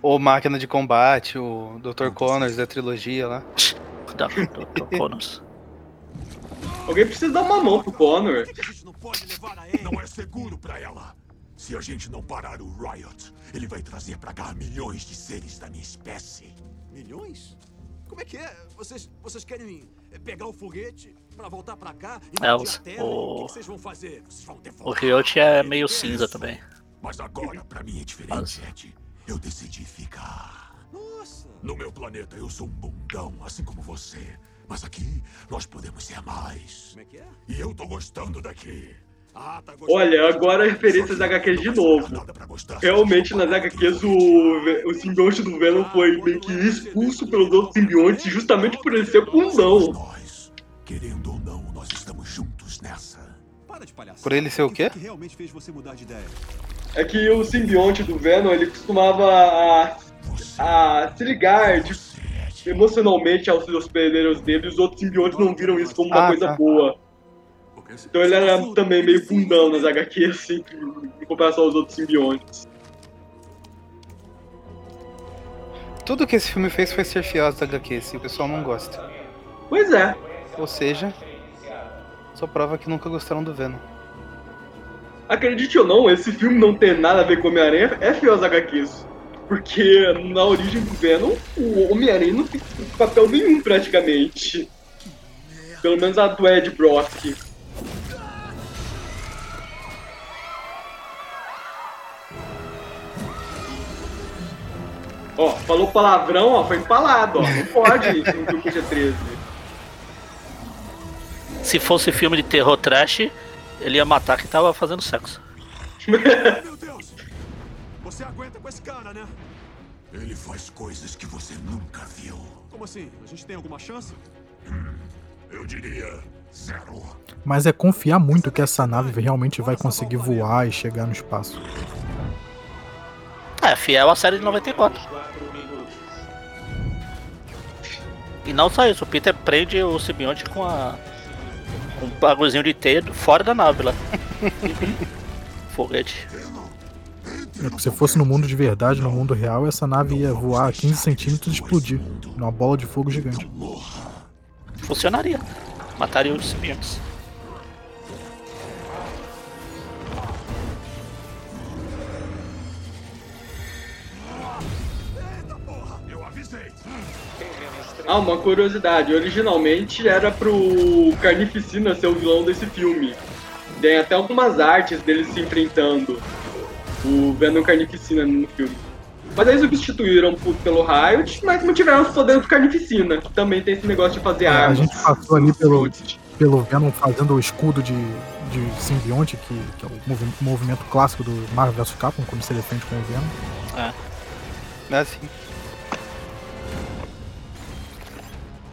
O Máquina de Combate, o Dr. Connors da trilogia lá. Do Connors. Alguém precisa dar uma mão pro Connor. Não é seguro pra ela. Se a gente não parar o Riot, ele vai trazer pra cá milhões de seres da minha espécie. Milhões? Como é que é? Vocês, vocês querem pegar o foguete pra voltar pra cá? É, os- o- O que, vocês vão fazer? Vocês vão O Riot é meio cinza também. Mas agora, pra mim, é diferente, Ed. Eu decidi ficar. Nossa! No meu planeta, eu sou um bundão, assim como você. Mas aqui, nós podemos ser mais. Como é que é? E eu tô gostando daqui. Olha, agora referências HQs de novo. Realmente nas HQs o, o simbionte do Venom foi meio que expulso pelos outros simbiontes justamente por ele ser bundão. Querendo ou não, nós estamos juntos nessa. Por ele ser o quê? É que o simbionte do Venom ele costumava a, a se ligar de emocionalmente aos hospedeiros dele, os outros simbiontes não viram isso como uma Ah, coisa tá. boa. Então ele era também meio bundão nas HQs, assim, em comparação aos outros simbiontes. Tudo que esse filme fez foi ser fiel às HQs, e o pessoal não gosta. Pois é. Ou seja, só prova que nunca gostaram do Venom. Acredite ou não, esse filme não tem nada a ver com Homem-Aranha, é fiel às HQs. Porque na origem do Venom, o Homem-Aranha não tem papel nenhum praticamente. Pelo menos a do Ed Brock. Ó, falou palavrão, ó, foi empalado, ó. Não pode isso no filme PG-13. Se fosse filme de terror trash, ele ia matar quem tava fazendo sexo. Meu Deus! Você aguenta com esse cara, né? Ele faz coisas que você nunca viu. Como assim? A gente tem alguma chance? Eu diria zero. Mas é confiar muito que essa nave realmente vai conseguir voar e chegar no espaço. É, fiel à série de 94. E não só isso, o Peter prende o simbionte com a. com um bagulhozinho de teia fora da nave lá. Foguete. É, Se fosse no mundo de verdade, no mundo real, essa nave ia voar a 15 centímetros e explodir. Numa bola de fogo gigante. Funcionaria. Mataria os simbiontes. Ah, uma curiosidade. Originalmente era pro Carnificina ser o vilão desse filme. Tem até algumas artes deles se enfrentando. O Venom Carnificina no filme. Mas aí substituíram por- pelo Riot, mas mantiveram os poderes do Carnificina, que também tem esse negócio de fazer É, a armas. gente passou ali pelo, pelo Venom fazendo o escudo de, de simbionte, que, que é o movi- movimento clássico do Marvel vs Capcom, quando se defende com o Venom. É. É assim.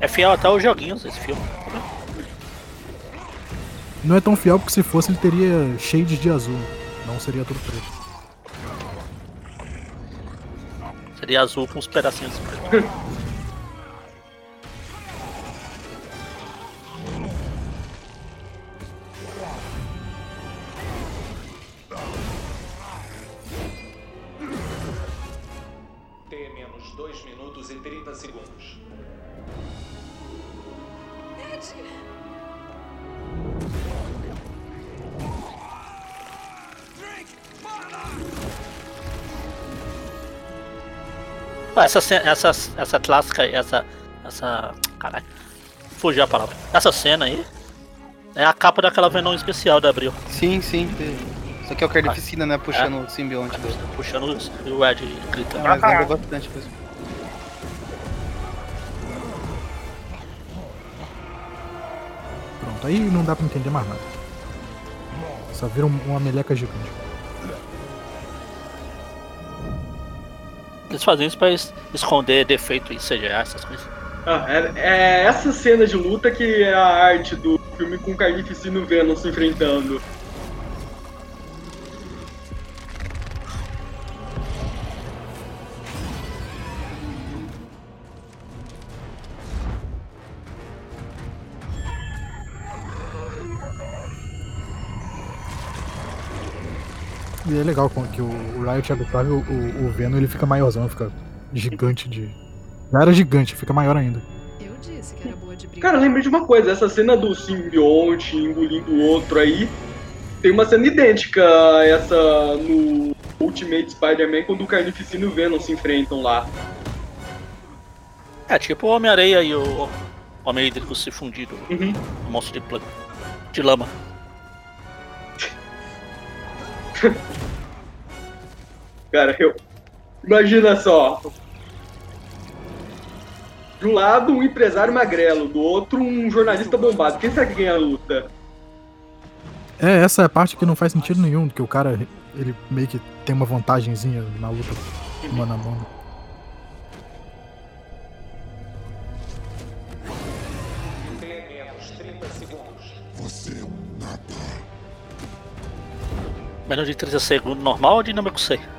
É fiel até aos joguinhos esse filme. Não é tão fiel porque se fosse ele teria shades de azul. Não seria tudo preto. Seria azul com uns pedacinhos. T menos 2 minutos e 30 segundos. Essa, essa, essa clássica, essa. Essa. Caralho. Fugiu a palavra. Essa cena aí é a capa daquela Venom especial da Abril. Sim, sim. Isso aqui é o Carnificina, né? Puxando o simbionte. dele. Puxando o Ed gritando. Mas lembra bastante mesmo. Pronto, aí não dá pra entender mais nada. Só vira um- uma meleca gigante. Eles fazem isso pra es- esconder defeito em CGI, essas coisas. Ah, é, é essa cena de luta que é a arte do filme com o Carnificina e o Venom se enfrentando. E é legal com- que o, o Riot absorve o, o, o Venom ele fica maiorzão, fica gigante de. Já era gigante, fica maior ainda. Eu disse que era boa de. Cara, eu lembrei de uma coisa, essa cena do simbionte engolindo o outro aí, tem uma cena idêntica a essa no Ultimate Spider-Man, quando o Carnificina e o Venom se enfrentam lá. É tipo o Homem-Areia e o Homem Hídrico se fundido. Uhum. O monstro de, de lama. Cara, eu. Imagina só. De um lado, um empresário magrelo, do outro, um jornalista bombado. Quem será que ganha a luta? É, essa é a parte que não faz sentido nenhum, que o cara, ele meio que tem uma vantagenzinha na luta mano a mano. T menos 30 segundos. Você é um nada. Menos de 30 segundos normal ou dinâmico 100?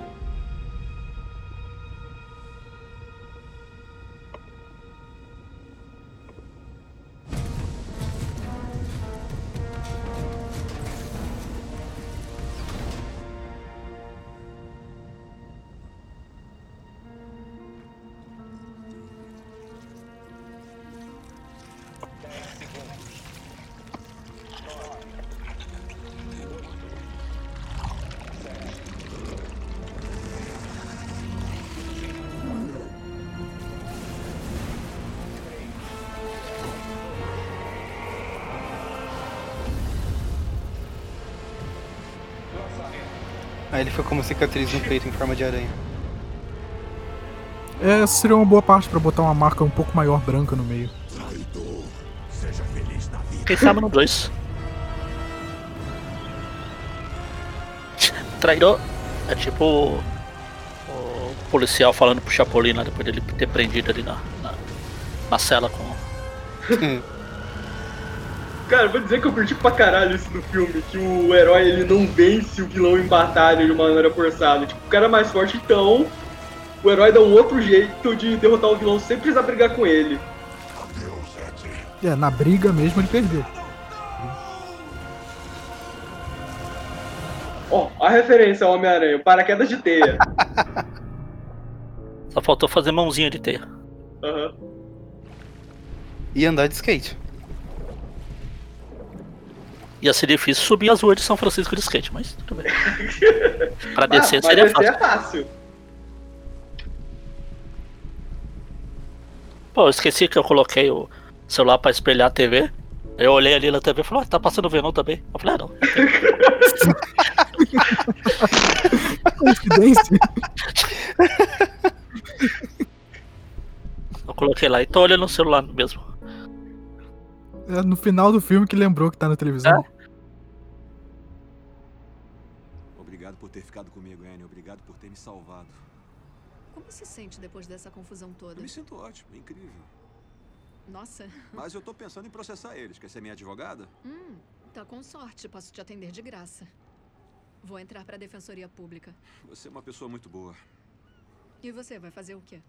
Aí ele foi com uma cicatriz no peito em forma de aranha. É, seria uma boa parte pra botar uma marca um pouco maior branca no meio. Seja feliz na vida. Quem sabe no 2. Traidor é tipo o, o policial falando pro Chapolin lá depois dele ter prendido ali na, na, na cela com. Cara, vou dizer que eu curti pra caralho isso no filme, que o herói ele não vence o vilão em batalha de uma maneira forçada. Tipo, o cara é mais forte, então o herói dá um outro jeito de derrotar o vilão sem precisar brigar com ele. É, na briga mesmo ele perdeu. Ó, a referência ao Homem-Aranha, paraquedas de teia. Só faltou fazer mãozinha de teia. Aham. E andar de skate. Ia ser difícil subir as ruas de São Francisco de skate, mas tudo bem. Pra descer Ah, mas seria descer fácil. é fácil. Pô, eu esqueci que eu coloquei o celular pra espelhar a TV. Eu olhei ali na TV e falei, ah, tá passando Venom também. Eu falei, ah, não. Coincidência. Eu coloquei lá e tô olhando no celular mesmo. É no final do filme que lembrou que tá na televisão. Obrigado por ter ficado comigo, Annie. Obrigado por ter me salvado. Como se sente depois dessa confusão toda? Eu me sinto ótimo, é incrível. Nossa. Mas eu tô pensando em processar eles. Quer ser minha advogada? Hum, tá com sorte. Posso te atender de graça. Vou entrar pra Defensoria Pública. Você é uma pessoa muito boa. E você vai fazer o quê?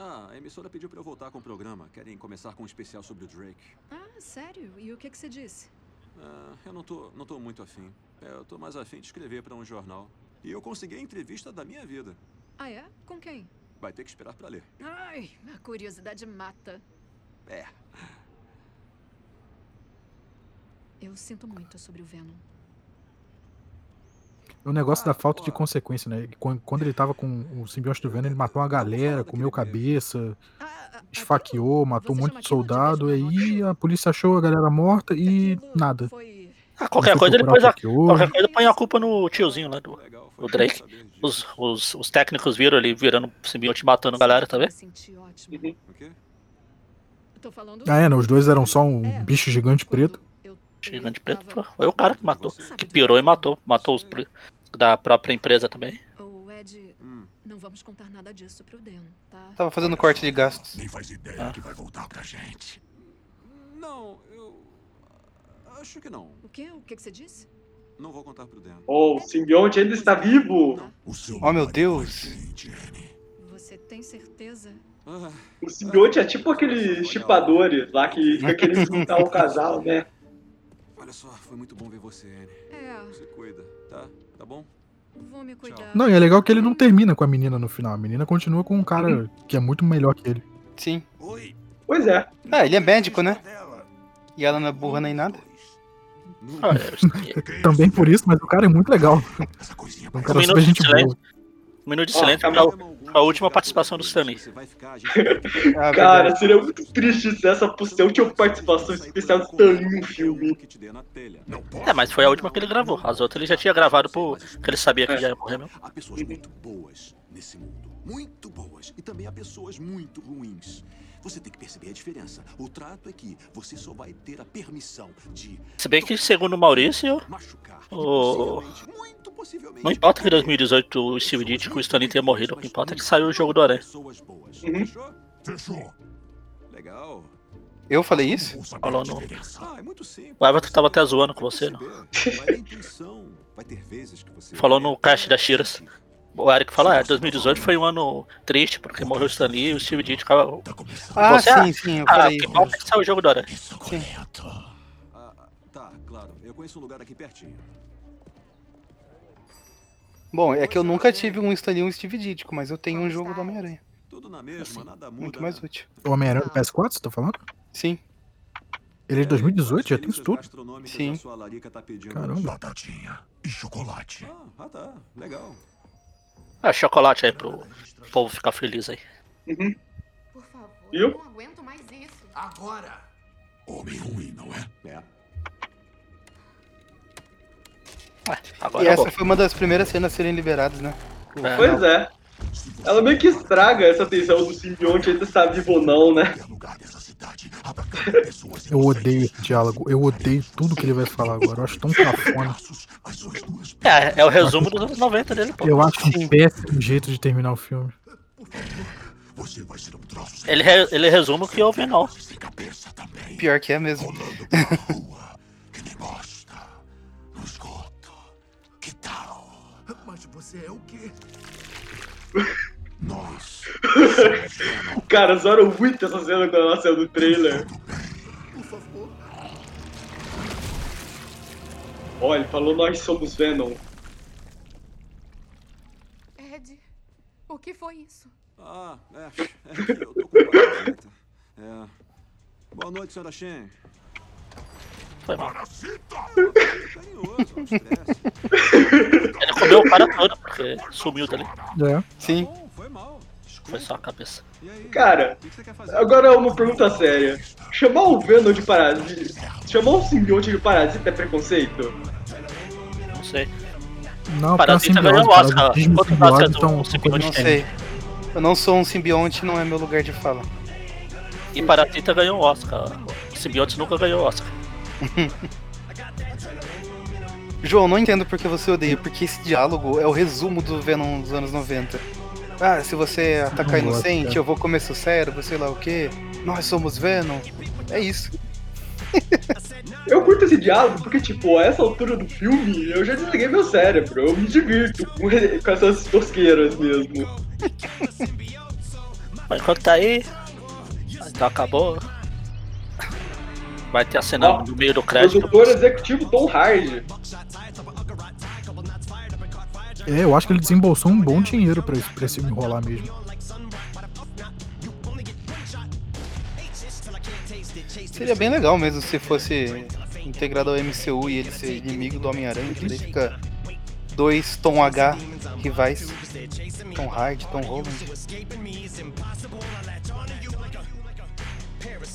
Ah, a emissora pediu pra eu voltar com o programa. Querem começar com um especial sobre o Drake. Ah, sério? E o que, que você disse? Ah, eu não tô, não tô muito afim. É, eu tô mais afim de escrever pra um jornal. E eu consegui a entrevista da minha vida. Ah, é? Com quem? Vai ter que esperar pra ler. Ai, a curiosidade mata. É. Eu sinto muito sobre o Venom. O negócio da falta de consequência, né? Quan- Quando ele tava com o simbionte do Venom, ele matou uma galera, comeu cabeça, esfaqueou, matou um monte de soldado, aí a polícia achou a galera morta e nada. Ah, qualquer coisa ele põe a, qualquer coisa põe a culpa no tiozinho lá do, do Drake. Os, os, os técnicos viram ele virando simbionte matando a galera, tá vendo? Falando. Ah, é, né? Os dois eram só um bicho gigante preto. Gigante preto foi- foi o cara que matou. Que pirou e matou. Matou os da própria empresa também. O Ed, não vamos contar nada disso pro Dan, tá? Tava fazendo corte de gastos. Nem faz ideia Ah. que vai voltar pra gente. Não, eu. Acho que não. O quê? O que, que você disse? Não vou contar pro Dan. Oh, o simbionte ainda está vivo. Oh meu Deus. Você tem certeza? O simbionte é tipo aqueles chipadores lá que fica querendo juntar o casal, né? Olha só, foi muito bom ver você, Annie. É, Se cuida, tá? Tá bom? vou me cuidar. Não, e é legal que ele não termina com a menina no final. A menina continua com um cara que é muito melhor que ele. Sim. Pois é. Ah, ele é médico, né? E ela não é burra nem nada. Ah, Também por isso, mas o cara é muito legal. Um Um cara minuto super de gente boa. silêncio. Um minuto de silêncio calma. Pra última participação do Stanley. Ah, Cara, seria muito triste se essa fosse a última participação especial do Stanley no filme. É, mas foi a última que ele gravou. As outras ele já tinha gravado por. que ele sabia que já ia morrer mesmo. Há pessoas muito boas nesse mundo. Muito boas. E também há pessoas muito ruins. Você tem que perceber a diferença. O trato é que você só vai ter a permissão de Se bem que, segundo o Maurício, o... não importa que em 2018 o Steve Ditko e o Stanley tenham morrido, o que importa é que saiu o jogo do Aranha. Fechou? Legal. Eu falei isso? Falou no. Ah, é. O Everton tava até zoando com você, não? Que Falou no cast da Shiras. O Eric falou, ah, 2018 foi um ano triste, porque morreu o Stanley e o Steve Ditko. Ah, Você, sim, sim, eu ah, falei que isso. importa é que saiu o jogo do Aranha. Sim. Tá, claro. Eu conheço um lugar aqui pertinho. Bom, é que eu nunca tive um Stanley Steve Ditko, mas eu tenho um jogo do Homem-Aranha. Tudo na mesma, nada muda. Muito mais útil. O Homem-Aranha do PS4, você tá falando? Sim. Ele é de 2018, já tem isso tudo. Sim. Sua larica tá Caramba. batatinha e chocolate. Ah, ah, tá. Legal. Ah, chocolate aí pro povo ficar feliz aí. Por favor. Viu? Não aguento mais isso. Agora. Homem ruim, não é? É. Agora e essa vou. foi uma das primeiras cenas a serem liberadas, né? O Pois é. Ela meio que estraga essa tensão do simbionte entre se tá vivo ou não, né? Eu odeio esse diálogo. Eu odeio tudo que ele vai falar agora. Eu acho tão cafona. É, é o resumo dos anos 90 dele, pô. Eu acho um péssimo jeito de terminar o filme. Ele, re- ele resume o que houve, não. Pior que é mesmo. você é o quê? Cara, zoaram muito essa cena quando ela saiu do trailer. Ó, ele falou nós somos Venom. Ed, o que foi isso? Ah, é. é eu tô com parasita. É. Boa noite, senhora Shen. Foi mal. Ele comeu o cara todo, porque sumiu dali. É. Sim. Foi mal. Foi só a cabeça. Cara, agora uma pergunta séria. Chamar o Venom de parasita. Chamar um simbionte de parasita é preconceito? Não sei. Não, Parasita porque é ganhou o simbiose, Oscar. Quanto Oscar do são- são simbionte Não sei. Eu não sou um simbionte, não é meu lugar de fala. E Parasita ganhou o Oscar. Symbionte nunca ganhou o Oscar. João, não entendo porque você odeia, porque esse diálogo é o resumo do Venom dos anos 90. Ah, se você atacar Não gosto, inocente, cara. eu vou comer seu cérebro, sei lá o que. Nós somos Venom. É isso. Eu curto esse diálogo porque, tipo, a essa altura do filme, eu já desliguei meu cérebro. Eu me divirto com, com essas tosqueiras mesmo. Mas enquanto tá aí. Então acabou. Vai ter a cena Ó, no meio do crédito. Produtor executivo Tom Hardy. É, eu acho que ele desembolsou um bom dinheiro pra, esse- pra esse filme rolar mesmo. Seria bem legal mesmo se fosse integrado ao MCU e ele ser inimigo do Homem-Aranha, que daí fica dois Tom H rivais. Tom Hardy, Tom Holland.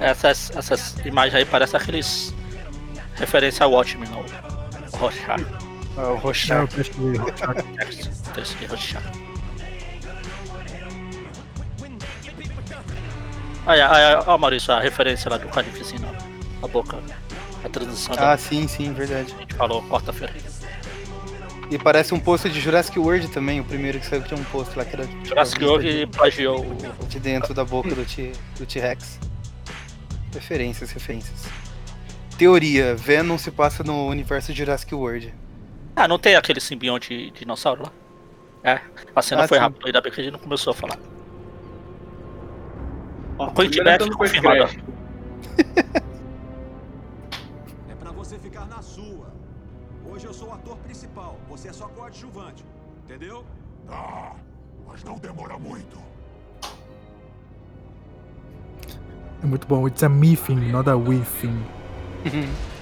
Essas, essas imagens aí parecem aqueles. referência ao Watchmen, não. O Rorschach. Ah, o É, o teste de Rorschach. Teste de Rorschach. Aí, aí, ó, Maurício, a referência lá do Carnificina. A boca. A transição Ah, da- sim, sim, verdade. a gente falou quarta-feira. E parece um posto de Jurassic World também, o primeiro que saiu tinha um posto lá que era Jurassic World plagiou o. de, de dentro da boca do T- do T-Rex. Referências, referências. Teoria, Venom se passa no universo de Jurassic World. Ah, não tem aquele simbionte dinossauro lá? É, a cena Ah, foi sim. rápida, ainda bem que a gente não começou a falar. Ó, cena confirmada. É pra você ficar na sua. Hoje eu sou o ator principal, você é só coadjuvante. Entendeu? Ah, mas não demora muito. É muito bom. It's a me thing, not a we thing.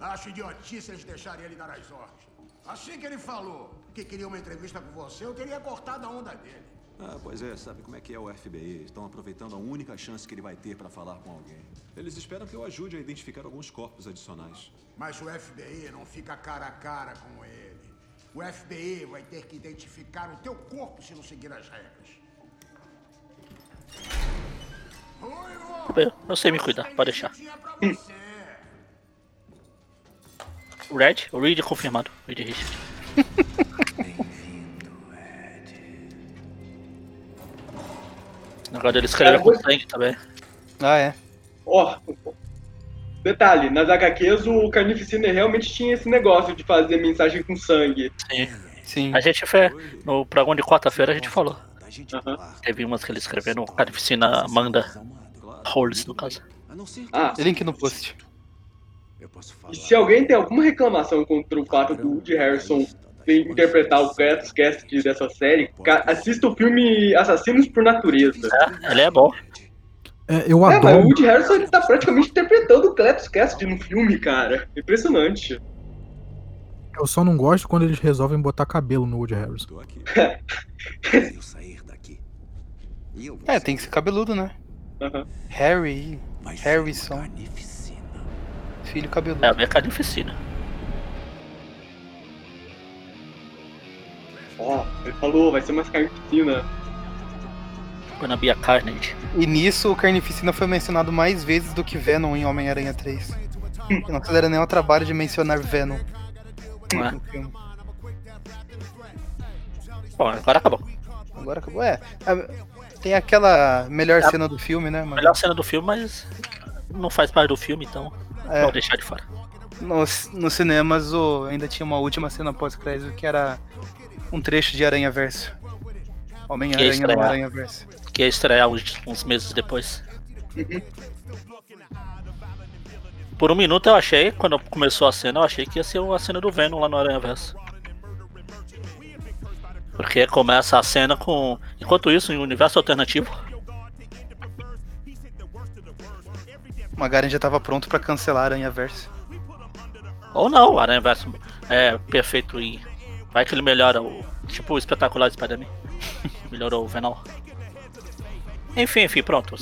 Acho idiotice eles deixarem ele dar as ordens. Assim que ele falou que queria uma entrevista com você, eu teria cortado a onda dele. Ah, pois é, sabe como é que é o FBI? Estão aproveitando a única chance que ele vai ter para falar com alguém. Eles esperam que eu ajude a identificar alguns corpos adicionais. Mas o FBI não fica cara a cara com ele. O FBI vai ter que identificar o teu corpo se não seguir as regras. Eu, eu sei me cuidar, pode deixar. Red? O Reed confirmado. Reed Richard. Agora ele escreveu com sangue também. Ah, é. Ó, detalhe, nas HQs o Carnificina realmente tinha esse negócio de fazer mensagem com sangue. Sim. Sim. A gente fez. No programa de quarta-feira a gente falou. Teve umas que ele escreveu no Carnificina Manda. Holes, no caso. Ah, Link no post. E se alguém tem alguma reclamação contra o fato do Woody Harrison vir interpretar o Cletus Cassidy dessa série, assista o filme Assassinos por Natureza. É, ele é bom. É, eu É, mas o adoro. Woody Harrison ele tá praticamente interpretando o Cletus Cassidy no filme, cara. Impressionante. Eu só não gosto quando eles resolvem botar cabelo no Woody Harrison. É, tem que ser cabeludo, né? Harry. Harrison. Filho cabeludo. É a minha carnificina. Ó, ele falou, vai ser mais carnificina. Gonna be a carnage. E nisso o Carnificina foi mencionado mais vezes do que Venom em Homem-Aranha 3. Eu não nem o trabalho de mencionar Venom. Não é? Bom, agora acabou. Agora acabou. É. a- Tem aquela melhor A- cena do filme, né, mano? Melhor cena do filme, mas não faz parte do filme, então É. vamos deixar de fora. Nos, nos cinemas o, ainda tinha uma última cena pós-crédito que era um trecho de Aranha Verso. Homem-Aranha no Aranha Verso. que ia estrear uns, uns meses depois. Por um minuto eu achei, quando começou a cena, eu achei que ia ser a cena do Venom lá no Aranha Verso. Porque começa a cena com. Enquanto isso, em um universo alternativo, O Magaren já tava pronto pra cancelar Aranha Verso. Ou não, o Aranha Verso é perfeito e. Vai que ele melhora o. Tipo o espetacular Spider-Man. Melhorou o Venom. Enfim, enfim, pronto.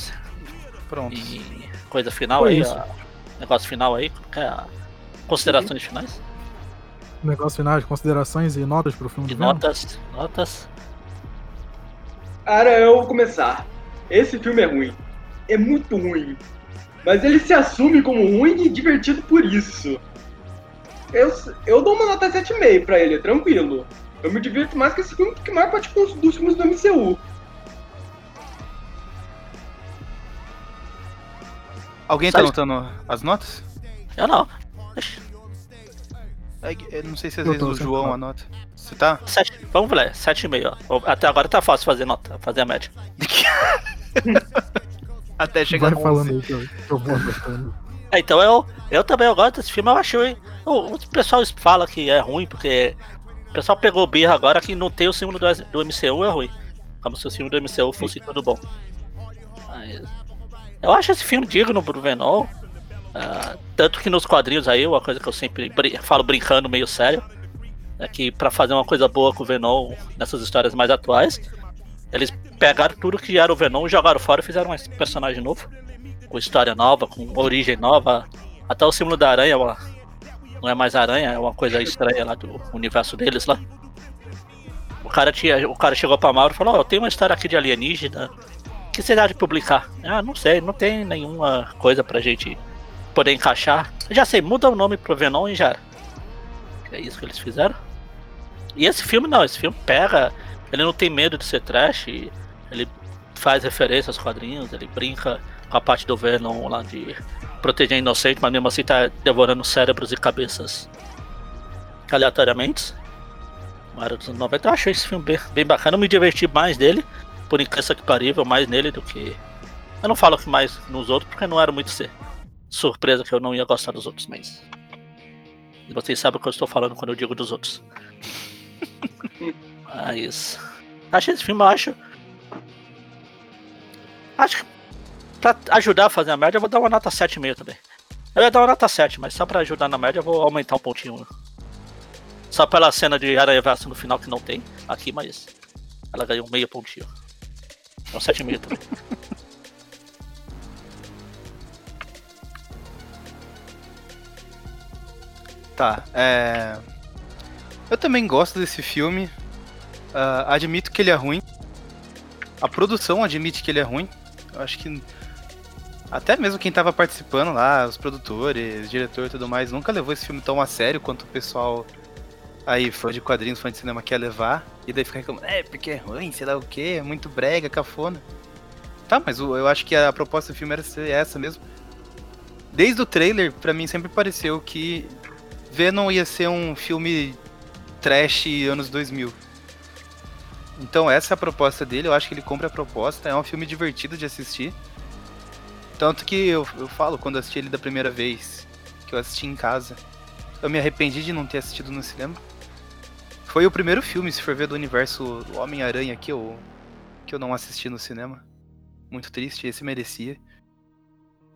Pronto. E coisa final Foi aí, isso. ó. negócio final aí. é a- Considerações finais? Negócio final de considerações e notas pro filme E do Venom? notas. Notas. Cara, eu vou começar. Esse filme é ruim. É muito ruim. Mas ele se assume como ruim e divertido por isso. Eu, eu dou uma nota 7,5 pra ele, tranquilo. Eu me divirto mais com esse filme do que a maior parte dos filmes do MCU. Alguém tá Sabe- anotando as notas? Eu não. É não sei se às Eu vezes tô, o João anota. Você tá? Sete, vamos ver, 7,5. ó. Até agora tá fácil fazer nota, fazer a média. Até chegar Vai falando 11. aí que eu, vou anotando. É, então eu, eu também eu gosto desse filme, eu achei. O, o pessoal fala que é ruim, porque o pessoal pegou birra agora que não tem o símbolo do, do MCU é ruim. Como se o filme do MCU fosse tudo bom. Mas, eu acho esse filme digno pro Venom. Ah, tanto que nos quadrinhos aí, uma coisa que eu sempre brin- falo brincando meio sério, é que pra fazer uma coisa boa com o Venom nessas histórias mais atuais, eles pegaram tudo que era o Venom, jogaram fora e fizeram um personagem novo com história nova, com origem nova. Até o símbolo da aranha uma- não é mais aranha, é uma coisa estranha lá do universo deles lá. O cara, tinha, o cara chegou pra Mauro e falou, ó, eu tenho uma história aqui de alienígena. O que você dá de publicar? Ah, não sei, não tem nenhuma coisa pra gente poder encaixar. Já sei, muda o nome pro Venom e já. É isso que eles fizeram. E esse filme não, esse filme pega. Ele não tem medo de ser trash. Ele faz referência aos quadrinhos, ele brinca com a parte do Venom lá de proteger inocente, mas mesmo assim tá devorando cérebros e cabeças aleatoriamente. Era dos anos 90, eu achei esse filme bem, bem bacana. Eu me diverti mais dele, por incrível que parível, mais nele do que. Eu não falo que mais nos outros, porque não era muito ser surpresa que eu não ia gostar dos outros, mas. Vocês sabem o que eu estou falando quando eu digo dos outros. Mas. Achei esse filme, eu acho. Acho que pra ajudar a fazer a média, eu vou dar uma nota 7,5 também. Eu ia dar uma nota 7, mas só pra ajudar na média, eu vou aumentar um pontinho. Só pela cena de Aranha Verso no final que não tem aqui, mas ela ganhou meio pontinho. É um 7,5 também. Tá, é. Eu também gosto desse filme. Ah, admito que ele é ruim. A produção admite que ele é ruim. Eu acho que. Até mesmo quem tava participando lá, os produtores, diretor e tudo mais, nunca levou esse filme tão a sério quanto o pessoal aí, fã de quadrinhos, fã de cinema, quer levar. E daí fica reclamando, é, porque é ruim, sei lá o que, é muito brega, cafona. Tá, mas eu acho que a proposta do filme era ser essa mesmo. Desde o trailer, pra mim sempre pareceu que Venom ia ser um filme trash anos 2000. Então essa é a proposta dele, eu acho que ele cumpre a proposta, é um filme divertido de assistir. Tanto que eu, eu falo, quando assisti ele da primeira vez, que eu assisti em casa. Eu me arrependi de não ter assistido no cinema. Foi o primeiro filme, se for ver, do universo Homem-Aranha que eu, que eu não assisti no cinema. Muito triste, esse merecia.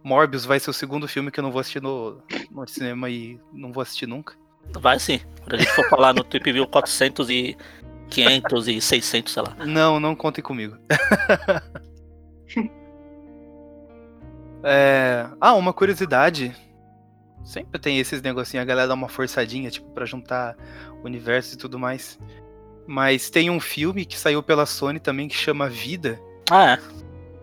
Morbius vai ser o segundo filme que eu não vou assistir no, no cinema e não vou assistir nunca. Vai sim. Quando a gente for falar no Trip View 400 e 500 e 600, sei lá. Não, não contem comigo. é... Ah, uma curiosidade. Sempre tem esses negocinhos, a galera dá uma forçadinha, tipo, pra juntar universo e tudo mais. Mas tem um filme que saiu pela Sony também que chama Vida. Ah, é.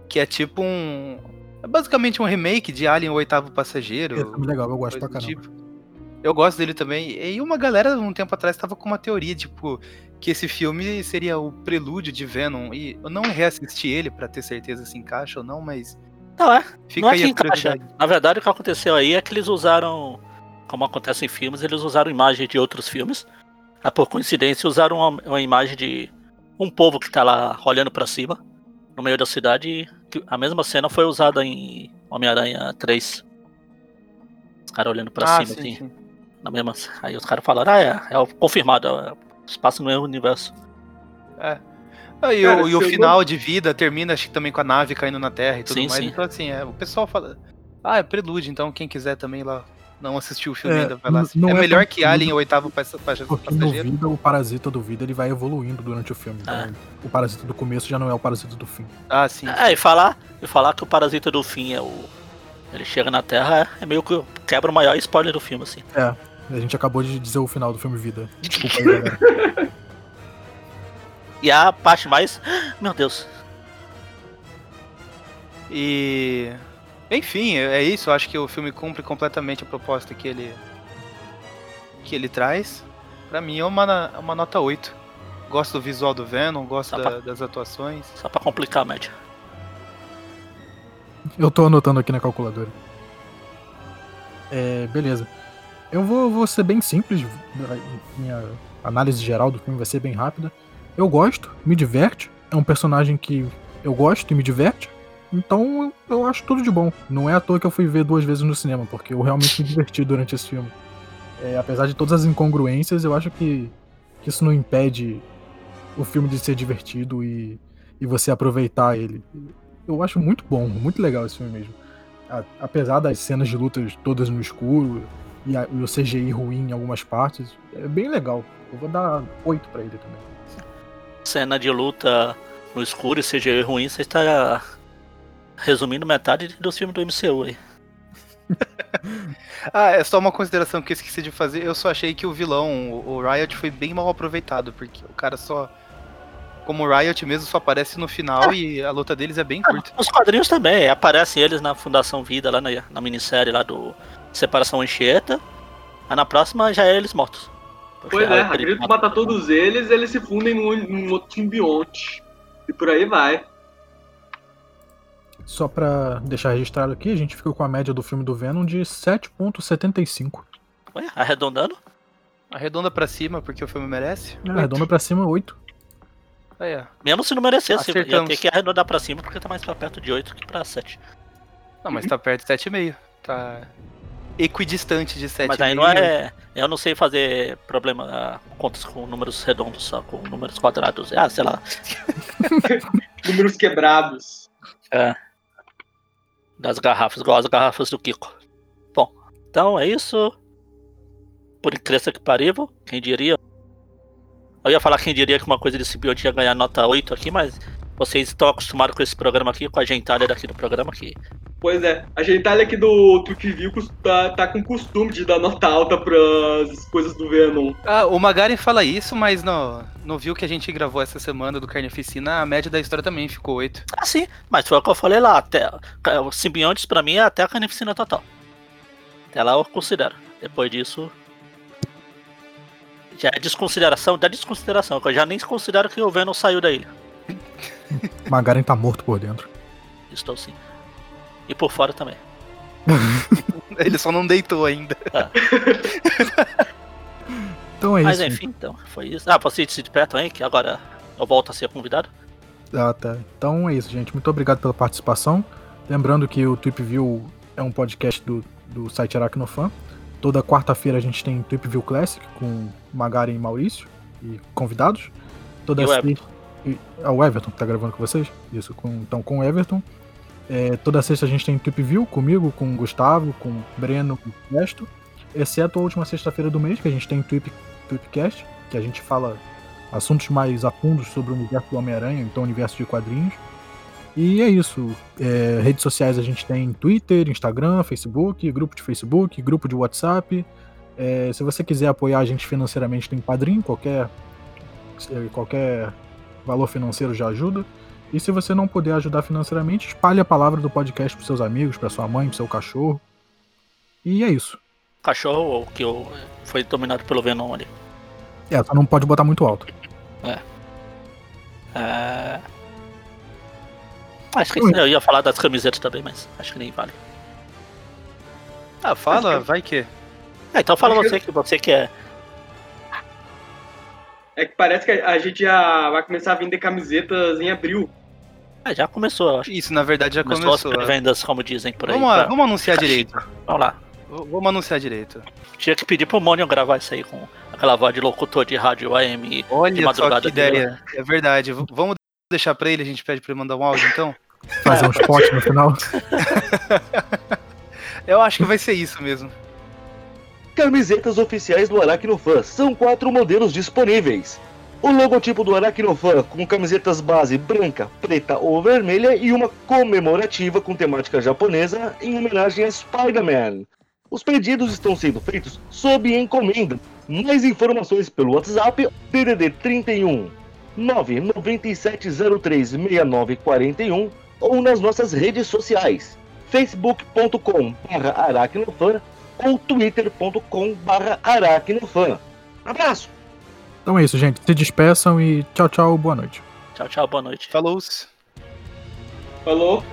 Que é tipo um. É basicamente um remake de Alien o Oitavo Passageiro. É filme legal, eu gosto pra caramba. tipo. Eu gosto dele também. E uma galera, um tempo atrás, tava com uma teoria, tipo, que esse filme seria o prelúdio de Venom. E eu não reassisti ele pra ter certeza se encaixa ou não, mas. Não é. Fica não é aí que encaixa. Na verdade, o que aconteceu aí é que eles usaram, como acontece em filmes, eles usaram imagem de outros filmes. Ah, por coincidência, usaram uma, uma imagem de um povo que tá lá olhando pra cima, no meio da cidade. E a mesma cena foi usada em Homem-Aranha 3. Os caras olhando pra Ah, cima, sim, assim. sim. Na mesma, aí os caras falaram, ah, é, é o confirmado, é, espaço no mesmo universo. É. Ah, e Cara, o, e o final de vida termina, acho que também com a nave caindo na Terra e tudo Sim, mais. sim. Então, assim, é, o pessoal fala. Ah, é prelúdio, então quem quiser também lá não assistiu o filme É, ainda, vai lá. assistir. não é é melhor que Alien, o oitavo Porque no passageiro. Vida, o parasita do Vida ele vai evoluindo durante o filme. Então, o parasita do começo já não é o parasita do fim. Ah, sim. É, e falar, e falar que o parasita do fim é o. Ele chega na Terra é, é meio que quebra o maior spoiler do filme, assim. É, a gente acabou de dizer o final do filme Vida. Desculpa aí, galera. E a parte mais. Meu Deus. E. Enfim, é isso. Eu acho que o filme cumpre completamente a proposta que ele. que ele traz. Pra mim é uma, uma nota 8. Gosto do visual do Venom, gosto da- das atuações. Só pra complicar a média. Eu tô anotando aqui na calculadora. É, beleza. Eu vou, vou ser bem simples. Minha análise geral do filme vai ser bem rápida. Eu gosto, me diverte. É um personagem que eu gosto e me diverte. Então eu, acho tudo de bom. Não é à toa que eu fui ver duas vezes no cinema, porque eu realmente me diverti durante esse filme. É, apesar de todas as incongruências, eu acho que, que isso não impede o filme de ser divertido e, e você aproveitar ele. Eu acho muito bom, muito legal esse filme mesmo. A- apesar das cenas de lutas todas no escuro e, a- e o CGI ruim em algumas partes, é bem legal. Eu vou dar 8 pra ele também. Cena de luta no escuro e CGI ruim, você está resumindo metade dos filmes do MCU aí. Ah, é só uma consideração que eu esqueci de fazer. Eu só achei que o vilão, o Riot, foi bem mal aproveitado, porque o cara só. Como o Riot mesmo só aparece no final e a luta deles é bem curta. Os quadrinhos também, aparecem eles na Fundação Vida, lá na, na minissérie lá do Separação Anchieta. Aí na próxima já é eles mortos. Porque Pois é, que mata- matar todos eles, eles se fundem num, num outro simbionte. E por aí vai. Só pra deixar registrado aqui, a gente ficou com a média do filme do Venom de 7.75. Ué, arredondando? Arredonda pra cima, porque o filme merece. É, arredonda pra cima 8. Aí, ó. Mesmo se não merecesse, ia Acertamos. ter que arredondar pra cima porque tá mais pra perto de 8 que pra 7. Não, mas tá perto de 7,5. Tá equidistante de 7,5. Mas aí não é. Eu não sei fazer problema ah, contas com números redondos, só com números quadrados. Ah, sei lá. Números quebrados. É. Das garrafas, igual as garrafas do Kiko. Bom, então é isso. Por incrível que parível, quem diria? Eu ia falar quem diria que uma coisa de simbionte ia ganhar nota 8 aqui, mas vocês estão acostumados com esse programa aqui, com a gentalha daqui do programa aqui. Pois é, a gentalha aqui do View tá, tá com costume de dar nota alta pras coisas do Venom. Ah, o Magari fala isso, mas no, no view que a gente gravou essa semana do Carnificina, a média da história também ficou 8. Ah, sim, mas foi o que eu falei lá. Até, os simbiontes pra mim é até a carnificina total. Até lá eu considero. Depois disso. Já é desconsideração da desconsideração, que eu já nem considero que o Venom saiu da ilha. Magaren tá morto por dentro. Estou sim. E por fora também. Ele só não deitou ainda. Então é Mas isso. enfim, então, foi isso. Ah, você se de perto aí, que agora eu volto a ser convidado. Ah, tá. Então é isso, gente. Muito obrigado pela participação. Lembrando que o Trip View é um podcast do, do site Aracnofan. Toda quarta-feira a gente tem Trip View Classic com Magari e Maurício e convidados. Toda E o sexta- e- É o Everton que tá gravando com vocês? Isso, com, então com o Everton. É, toda sexta a gente tem Trip View comigo, com o Gustavo, com o Breno e o resto. Exceto a última sexta-feira do mês, que a gente tem Trip, Tripcast, que a gente fala assuntos mais a fundo sobre o universo do Homem-Aranha, então o universo de quadrinhos. E é isso. É, redes sociais a gente tem Twitter, Instagram, Facebook, grupo de Facebook, grupo de WhatsApp. É, se você quiser apoiar a gente financeiramente, tem Padrim, qualquer, qualquer valor financeiro já ajuda. E se você não puder ajudar financeiramente, espalhe a palavra do podcast para seus amigos, para sua mãe, para seu cachorro. E é isso. Cachorro que foi dominado pelo Venom ali. É, só não pode botar muito alto. É. É... Acho que eu ia falar das camisetas também, mas acho que nem vale. Ah, fala, vai que. É, então fala Acho que- você que você que é. É que parece que a gente já vai começar a vender camisetas em abril. É, já começou, eu acho. Isso, na verdade, já Começou, começou. as vendas, como dizem por aí. Vamos, lá, pra- vamos anunciar direito. Vamos lá. V- Vamos anunciar direito. Tinha que pedir pro Mônio gravar isso aí com aquela voz de locutor de rádio AM de Olha só madrugada que dele. ideia. É verdade. V- Vamos deixar pra ele, a gente pede pra ele mandar um áudio, então? Fazer um spot no final. Eu acho que vai ser isso mesmo. Camisetas oficiais do Aracnofan. São quatro modelos disponíveis. O logotipo do Aracnofan com camisetas base branca, preta ou vermelha e uma comemorativa com temática japonesa em homenagem a Spider-Man. Os pedidos estão sendo feitos sob encomenda. Mais informações pelo WhatsApp DDD 31 997036941 ou nas nossas redes sociais facebook.com/aracnofan ou twitter.com/aracnofan. Abraço. Então é isso, gente. Se despeçam e tchau, tchau, boa noite. Tchau, tchau, boa noite. Falou. Falou.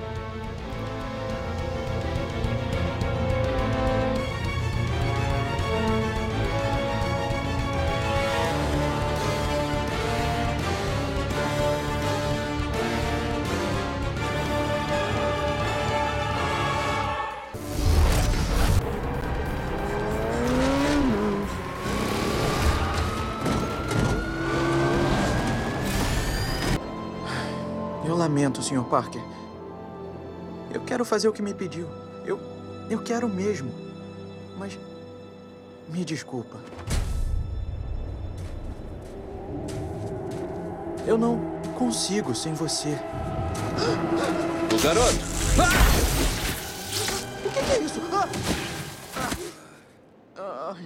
Lamento, Sr. Parker. Eu quero fazer o que me pediu. Eu. Eu quero mesmo. Mas. Me desculpa. Eu não consigo sem você. O garoto! O que, que é isso? Ah! Ah!